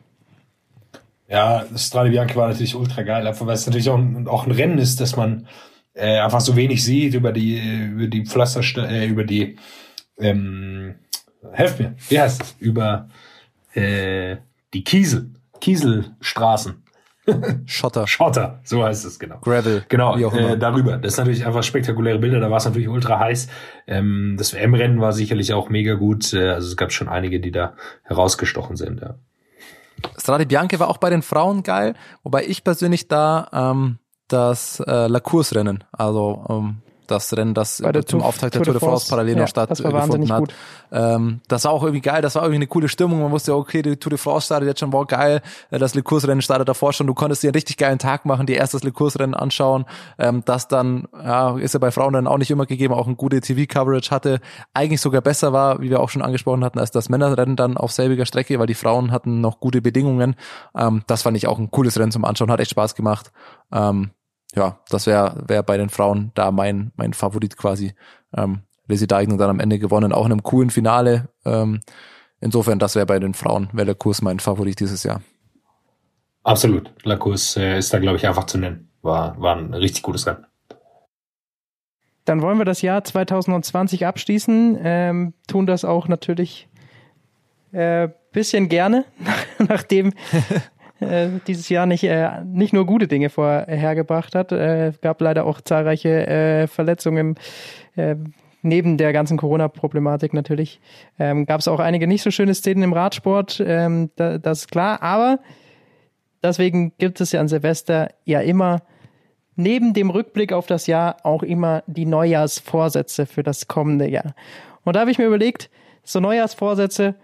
Ja, Strade Bianche war natürlich ultra geil, einfach weil es natürlich auch ein, auch ein Rennen ist, dass man äh, einfach so wenig sieht über die über die Pflaster äh, über die ähm, helft mir, wie heißt es? Über äh, die Kiesel, Kieselstraßen. Schotter. Schotter, so heißt es genau. Gravel. Genau, äh, darüber. Das ist natürlich einfach spektakuläre Bilder, da war es natürlich ultra heiß. Ähm, das WM-Rennen war sicherlich auch mega gut. Äh, also es gab schon einige, die da herausgestochen sind. Ja. Strade Bianche war auch bei den Frauen geil, wobei ich persönlich da ähm, das äh, La Course-Rennen, also ähm, das Rennen, das Bei der zum Tour- Auftakt der Tour de France parallel Ja, noch stattgefunden hat. gut. Ähm, das war auch irgendwie geil, das war irgendwie eine coole Stimmung. Man wusste, okay, die Tour de France startet jetzt schon, wow, geil. Äh, Das Le Cours-Rennen startet davor schon. Du konntest dir einen richtig geilen Tag machen, dir erst das Le Cours-Rennen anschauen. Ähm, das dann, ja, ist ja bei Frauen dann auch nicht immer gegeben, auch ein gute TV-Coverage hatte. Eigentlich sogar besser war, wie wir auch schon angesprochen hatten, als das Männerrennen dann auf selbiger Strecke, weil die Frauen hatten noch gute Bedingungen. Ähm, das fand ich auch ein cooles Rennen zum Anschauen, hat echt Spaß gemacht. Ähm, ja, das wäre wär bei den Frauen da mein, mein Favorit quasi. Ähm, Lizzie Deignan dann am Ende gewonnen, auch in einem coolen Finale. Ähm, insofern, das wäre bei den Frauen, wäre der Kurs mein Favorit dieses Jahr. Absolut. Lacus äh, ist da, glaube ich, einfach zu nennen. War, war ein richtig gutes Rennen. Dann wollen wir das Jahr 2020 abschließen, ähm, tun das auch natürlich äh, bisschen gerne, nachdem äh, dieses Jahr nicht, äh, nicht nur gute Dinge vorhergebracht hat. Äh, gab leider auch zahlreiche äh, Verletzungen. Äh, Neben der ganzen Corona-Problematik natürlich ähm, gab es auch einige nicht so schöne Szenen im Radsport, ähm, da, das ist klar. Aber deswegen gibt es ja an Silvester ja immer neben dem Rückblick auf das Jahr auch immer die Neujahrsvorsätze für das kommende Jahr. Und da habe ich mir überlegt, so Neujahrsvorsätze,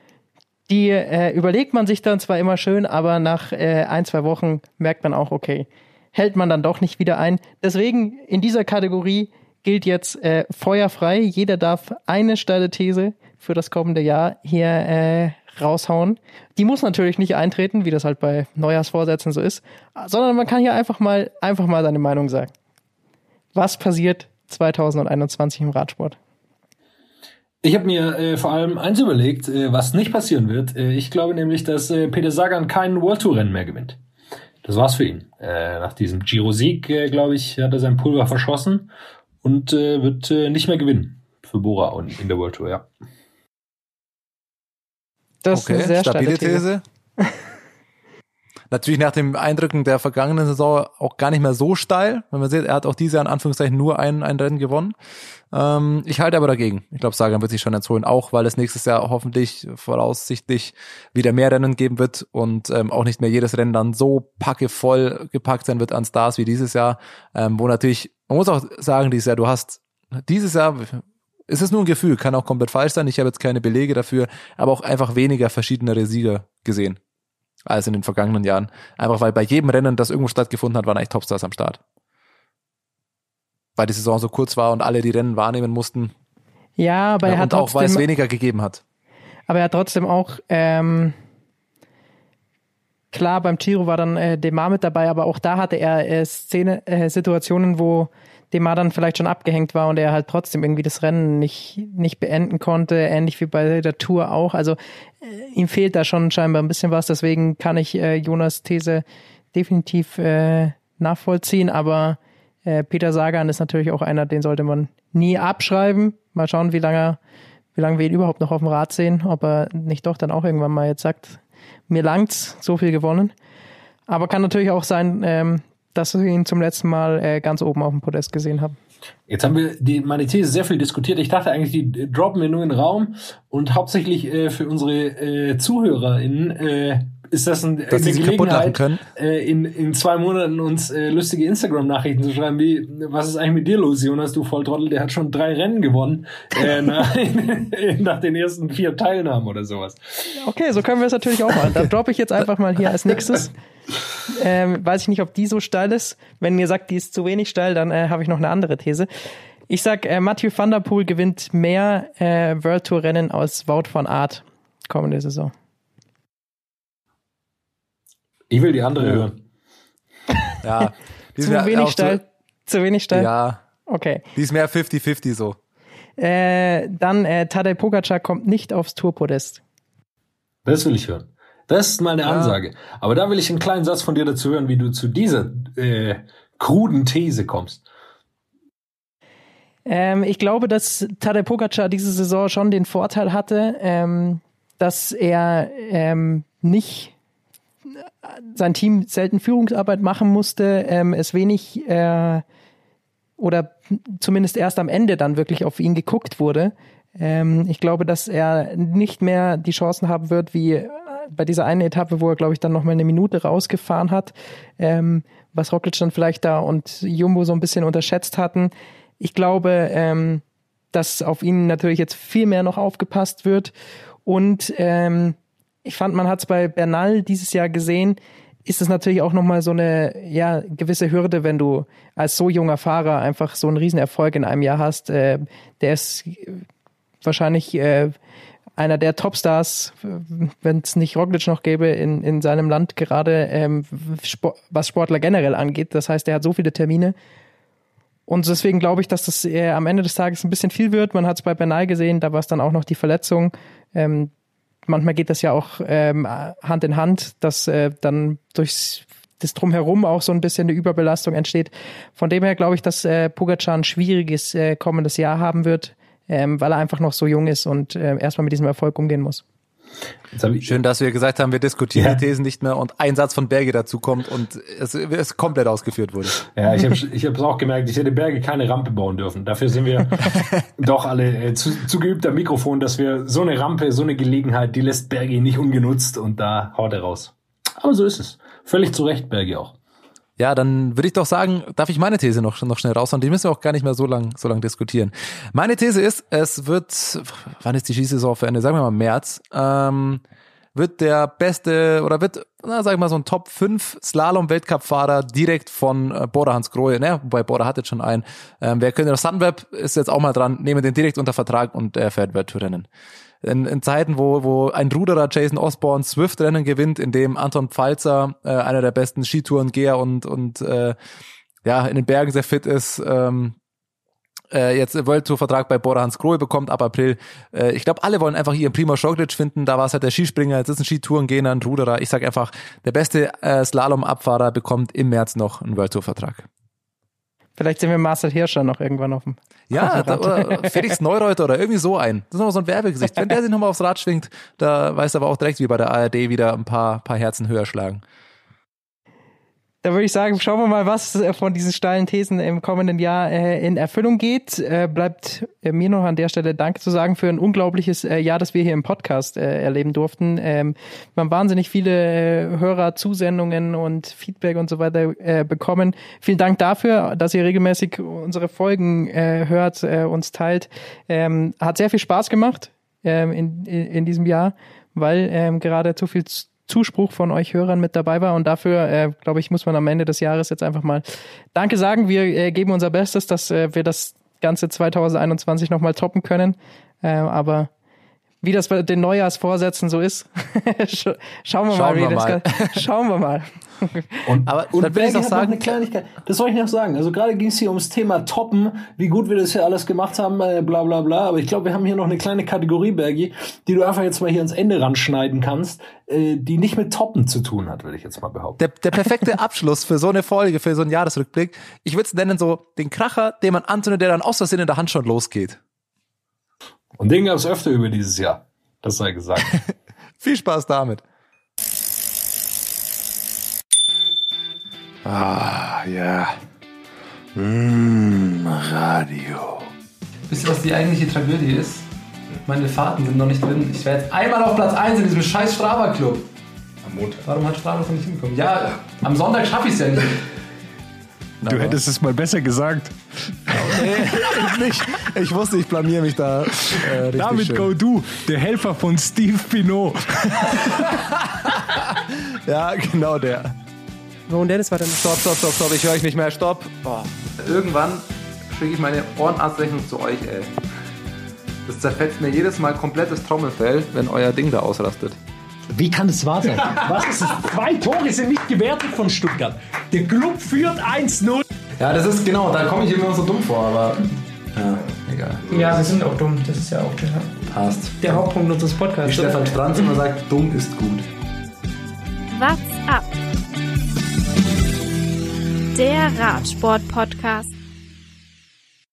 die äh, überlegt man sich dann zwar immer schön, aber nach äh, ein, zwei Wochen merkt man auch, okay, hält man dann doch nicht wieder ein. Deswegen in dieser Kategorie gilt jetzt äh, feuerfrei. Jeder darf eine steile These für das kommende Jahr hier äh, raushauen. Die muss natürlich nicht eintreten, wie das halt bei Neujahrsvorsätzen so ist, sondern man kann hier einfach mal einfach mal seine Meinung sagen. Was passiert 2021 im Radsport? Ich habe mir äh, vor allem eins überlegt, äh, was nicht passieren wird. Äh, ich glaube nämlich, dass äh, Peter Sagan kein World Tour Rennen mehr gewinnt. Das war's für ihn. Äh, nach diesem Giro-Sieg, äh, glaube ich, hat er sein Pulver verschossen und äh, wird äh, nicht mehr gewinnen für Bora und in der World Tour, ja. Das ist eine Okay, sehr stabile These. These. Natürlich nach dem Eindrücken der vergangenen Saison auch gar nicht mehr so steil. Wenn man sieht, er hat auch dieses Jahr in Anführungszeichen nur ein, ein Rennen gewonnen. Ähm, ich halte aber dagegen. Ich glaube, Sagan wird sich schon jetzt holen, auch weil es nächstes Jahr hoffentlich voraussichtlich wieder mehr Rennen geben wird und ähm, auch nicht mehr jedes Rennen dann so packevoll gepackt sein wird an Stars wie dieses Jahr, ähm, wo natürlich, man muss auch sagen, dieses Jahr, du hast dieses Jahr ist es nur ein Gefühl, kann auch komplett falsch sein. Ich habe jetzt keine Belege dafür, aber auch einfach weniger verschiedenere Sieger gesehen als in den vergangenen Jahren. Einfach weil bei jedem Rennen, das irgendwo stattgefunden hat, waren eigentlich Topstars am Start weil die Saison so kurz war und alle die Rennen wahrnehmen mussten. Ja, aber er hat und auch weil es weniger gegeben hat. aber er hat trotzdem auch ähm, klar beim Giro war dann äh, Demar mit dabei, aber auch da hatte er äh, Szene, äh, Situationen, wo Demar dann vielleicht schon abgehängt war und er halt trotzdem irgendwie das Rennen nicht nicht beenden konnte, ähnlich wie bei der Tour auch. Also äh, ihm fehlt da schon scheinbar ein bisschen was, deswegen kann ich äh, Jonas These definitiv äh, nachvollziehen, aber äh, Peter Sagan ist natürlich auch einer, den sollte man nie abschreiben. Mal schauen, wie lange, wie lange wir ihn überhaupt noch auf dem Rad sehen, ob er nicht doch dann auch irgendwann mal jetzt sagt, mir langt's, so viel gewonnen. Aber kann natürlich auch sein, ähm, dass wir ihn zum letzten Mal äh, ganz oben auf dem Podest gesehen haben. Jetzt haben wir die, meine These sehr viel diskutiert. Ich dachte eigentlich, die droppen wir nur in den Raum und hauptsächlich äh, für unsere äh, ZuhörerInnen äh, ist das ein, Dass eine sie sich kaputt lachen Gelegenheit, können. äh, in, in zwei Monaten uns äh, lustige Instagram-Nachrichten zu schreiben, wie, was ist eigentlich mit dir los, Jonas, du Volltrottel, der hat schon drei Rennen gewonnen äh, nach, nach den ersten vier Teilnahmen oder sowas. Okay, so können wir es natürlich auch machen. Dann droppe ich jetzt einfach mal hier als nächstes. Ähm, weiß ich nicht, ob die so steil ist. Wenn ihr sagt, die ist zu wenig steil, dann äh, habe ich noch eine andere These. Ich sag, äh, Mathieu van der Poel gewinnt mehr äh, World Tour Rennen aus Wout von Art kommende Saison. Ich will die andere hören. Ja. Die Zu wenig steil. Zu wenig steil. Ja, Okay. die ist mehr 50-50 so. Äh, dann äh, Tadej Pogacar kommt nicht aufs Tourpodest. Das will ich hören. Das ist mal eine Ja. Ansage. Aber da will ich einen kleinen Satz von dir dazu hören, wie du zu dieser äh, kruden These kommst. Ähm, ich glaube, dass Tadej Pogacar diese Saison schon den Vorteil hatte, ähm, dass er ähm, nicht sein Team selten Führungsarbeit machen musste, ähm, es wenig äh, oder zumindest erst am Ende dann wirklich auf ihn geguckt wurde. Ähm, ich glaube, dass er nicht mehr die Chancen haben wird, wie äh, bei dieser einen Etappe, wo er, glaube ich, dann noch mal eine Minute rausgefahren hat, ähm, was Roglic dann vielleicht da und Jumbo so ein bisschen unterschätzt hatten. Ich glaube, ähm, dass auf ihn natürlich jetzt viel mehr noch aufgepasst wird. Und ähm, ich fand, man hat es bei Bernal dieses Jahr gesehen, ist es natürlich auch nochmal so eine ja, gewisse Hürde, wenn du als so junger Fahrer einfach so einen Riesenerfolg in einem Jahr hast. Äh, der ist wahrscheinlich äh, einer der Topstars, wenn es nicht Roglic noch gäbe, in, in seinem Land gerade, ähm, Sport, was Sportler generell angeht. Das heißt, er hat so viele Termine. Und deswegen glaube ich, dass das äh, am Ende des Tages ein bisschen viel wird. Man hat es bei Bernal gesehen, da war es dann auch noch die Verletzung. Ähm, manchmal geht das ja auch ähm, Hand in Hand, dass äh, dann durchs das drumherum auch so ein bisschen eine Überbelastung entsteht. Von dem her glaube ich, dass äh, Pogacar ein schwieriges äh, kommendes Jahr haben wird, ähm, weil er einfach noch so jung ist und äh, erstmal mit diesem Erfolg umgehen muss. Schön, dass wir gesagt haben, wir diskutieren Ja. die Thesen nicht mehr und ein Satz von Berge dazu kommt und es, es komplett ausgeführt wurde. ja, ich habe ich auch gemerkt, ich hätte Berge keine Rampe bauen dürfen. Dafür sind wir doch alle äh, zu, zu geübt am Mikrofon, dass wir so eine Rampe, so eine Gelegenheit, die lässt Berge nicht ungenutzt und da haut er raus. Aber so ist es. Völlig zu Recht, Berge auch. Ja, dann würde ich doch sagen, darf ich meine These noch, noch schnell raushauen? Die müssen wir auch gar nicht mehr so lang, so lang diskutieren. Meine These ist, es wird, wann ist die Skisaison für Ende? Sagen wir mal März, ähm, wird der beste oder wird, na, sag ich mal, so ein Top 5 Slalom-Weltcup-Fahrer direkt von äh, Bora Hans Grohe, ne? Wobei Bora hat jetzt schon einen. Ähm, wer könnte noch Sunweb ist jetzt auch mal dran, nehmen den direkt unter Vertrag und er fährt Welttourrennen. In, in Zeiten, wo, wo ein Ruderer Jason Osborne Swift-Rennen gewinnt, in dem Anton Pfalzer, äh, einer der besten Skitourengeher und, und äh, ja, in den Bergen sehr fit ist, ähm, äh, jetzt World Tour Vertrag bei Bora Hans Grohe bekommt ab April. Äh, ich glaube, alle wollen einfach ihren Prima Roglic finden. Da war es halt der Skispringer, jetzt ist ein Skitourengehender, ein Ruderer. Ich sag einfach, der beste äh, Slalom-Abfahrer bekommt im März noch einen World Tour Vertrag. Vielleicht sehen wir Marcel Hirscher noch irgendwann auf dem. Ja, da, oder Felix Neureuter oder irgendwie so ein. Das ist nochmal so ein Werbegesicht. Wenn der sich nochmal aufs Rad schwingt, da weiß er aber auch direkt wie bei der ARD wieder ein paar, paar Herzen höher schlagen. Da würde ich sagen, schauen wir mal, was äh, von diesen steilen Thesen im kommenden Jahr äh, in Erfüllung geht. Äh, bleibt äh, mir noch an der Stelle Danke zu sagen für ein unglaubliches äh, Jahr, das wir hier im Podcast äh, erleben durften. Ähm, wir haben wahnsinnig viele äh, Hörer, Zusendungen und Feedback und so weiter bekommen. Vielen Dank dafür, dass ihr regelmäßig unsere Folgen hört, uns teilt. Ähm, hat sehr viel Spaß gemacht ähm, in, in, in diesem Jahr, weil ähm, gerade zu viel Zuspruch von euch Hörern mit dabei war. Und dafür, äh, glaube ich, muss man am Ende des Jahres jetzt einfach mal Danke sagen. Wir äh, geben unser Bestes, dass äh, wir das ganze 2021 nochmal toppen können. Äh, aber wie das bei den Neujahrsvorsätzen so ist, schauen wir Schauen mal, wie wir das mal. Ga- schauen wir mal. Und, Aber und dann will ich noch sagen- eine Kleinigkeit. Das soll ich noch sagen. Also gerade ging es hier ums Thema Toppen, wie gut wir das hier alles gemacht haben, äh, bla bla bla. Aber ich glaube, wir haben hier noch eine kleine Kategorie, Bergi, die du einfach jetzt mal hier ans Ende ranschneiden kannst, äh, die nicht mit Toppen zu tun hat, würde ich jetzt mal behaupten. Der, der perfekte Abschluss für so eine Folge, für so einen Jahresrückblick. Ich würde es nennen so den Kracher, den man anzündet, der dann aus Versehen in der Hand schon losgeht. Und den gab es öfter über dieses Jahr. Das sei gesagt. Viel Spaß damit. Ah, ja. Mmh, Radio. Wisst ihr, was die eigentliche Tragödie ist? Meine Fahrten sind noch nicht drin. Ich wäre jetzt einmal auf Platz 1 in diesem scheiß Strava-Club. Am Montag. Warum hat Strava noch nicht hingekommen? Ja, am Sonntag schaffe ich es ja nicht. Du hättest es mal besser gesagt. Nee, nicht. Ich wusste, ich blamier mich da äh, Damit schön. go du, der Helfer von Steve Pinot. Ja, genau der. Warum der das war dann? Stopp, stopp, stopp, stopp. Ich höre euch nicht mehr. Stopp. Boah. Irgendwann schicke ich meine Ohrenarztrechnung zu euch, ey. Das zerfetzt mir jedes Mal komplett das Trommelfell, wenn euer Ding da ausrastet. Wie kann es wahr sein? Was ist es? Zwei Tore sind nicht gewertet von Stuttgart. Der Club führt 1-0. Ja, das ist genau, da komme ich immer so dumm vor, aber. Ja, egal. Ja, wir sind auch dumm. Das ist ja auch der, Passt. der Hauptpunkt unseres Wie Podcasts. Stefan Stranz immer sagt, dumm ist gut. What's up? Der Radsport-Podcast.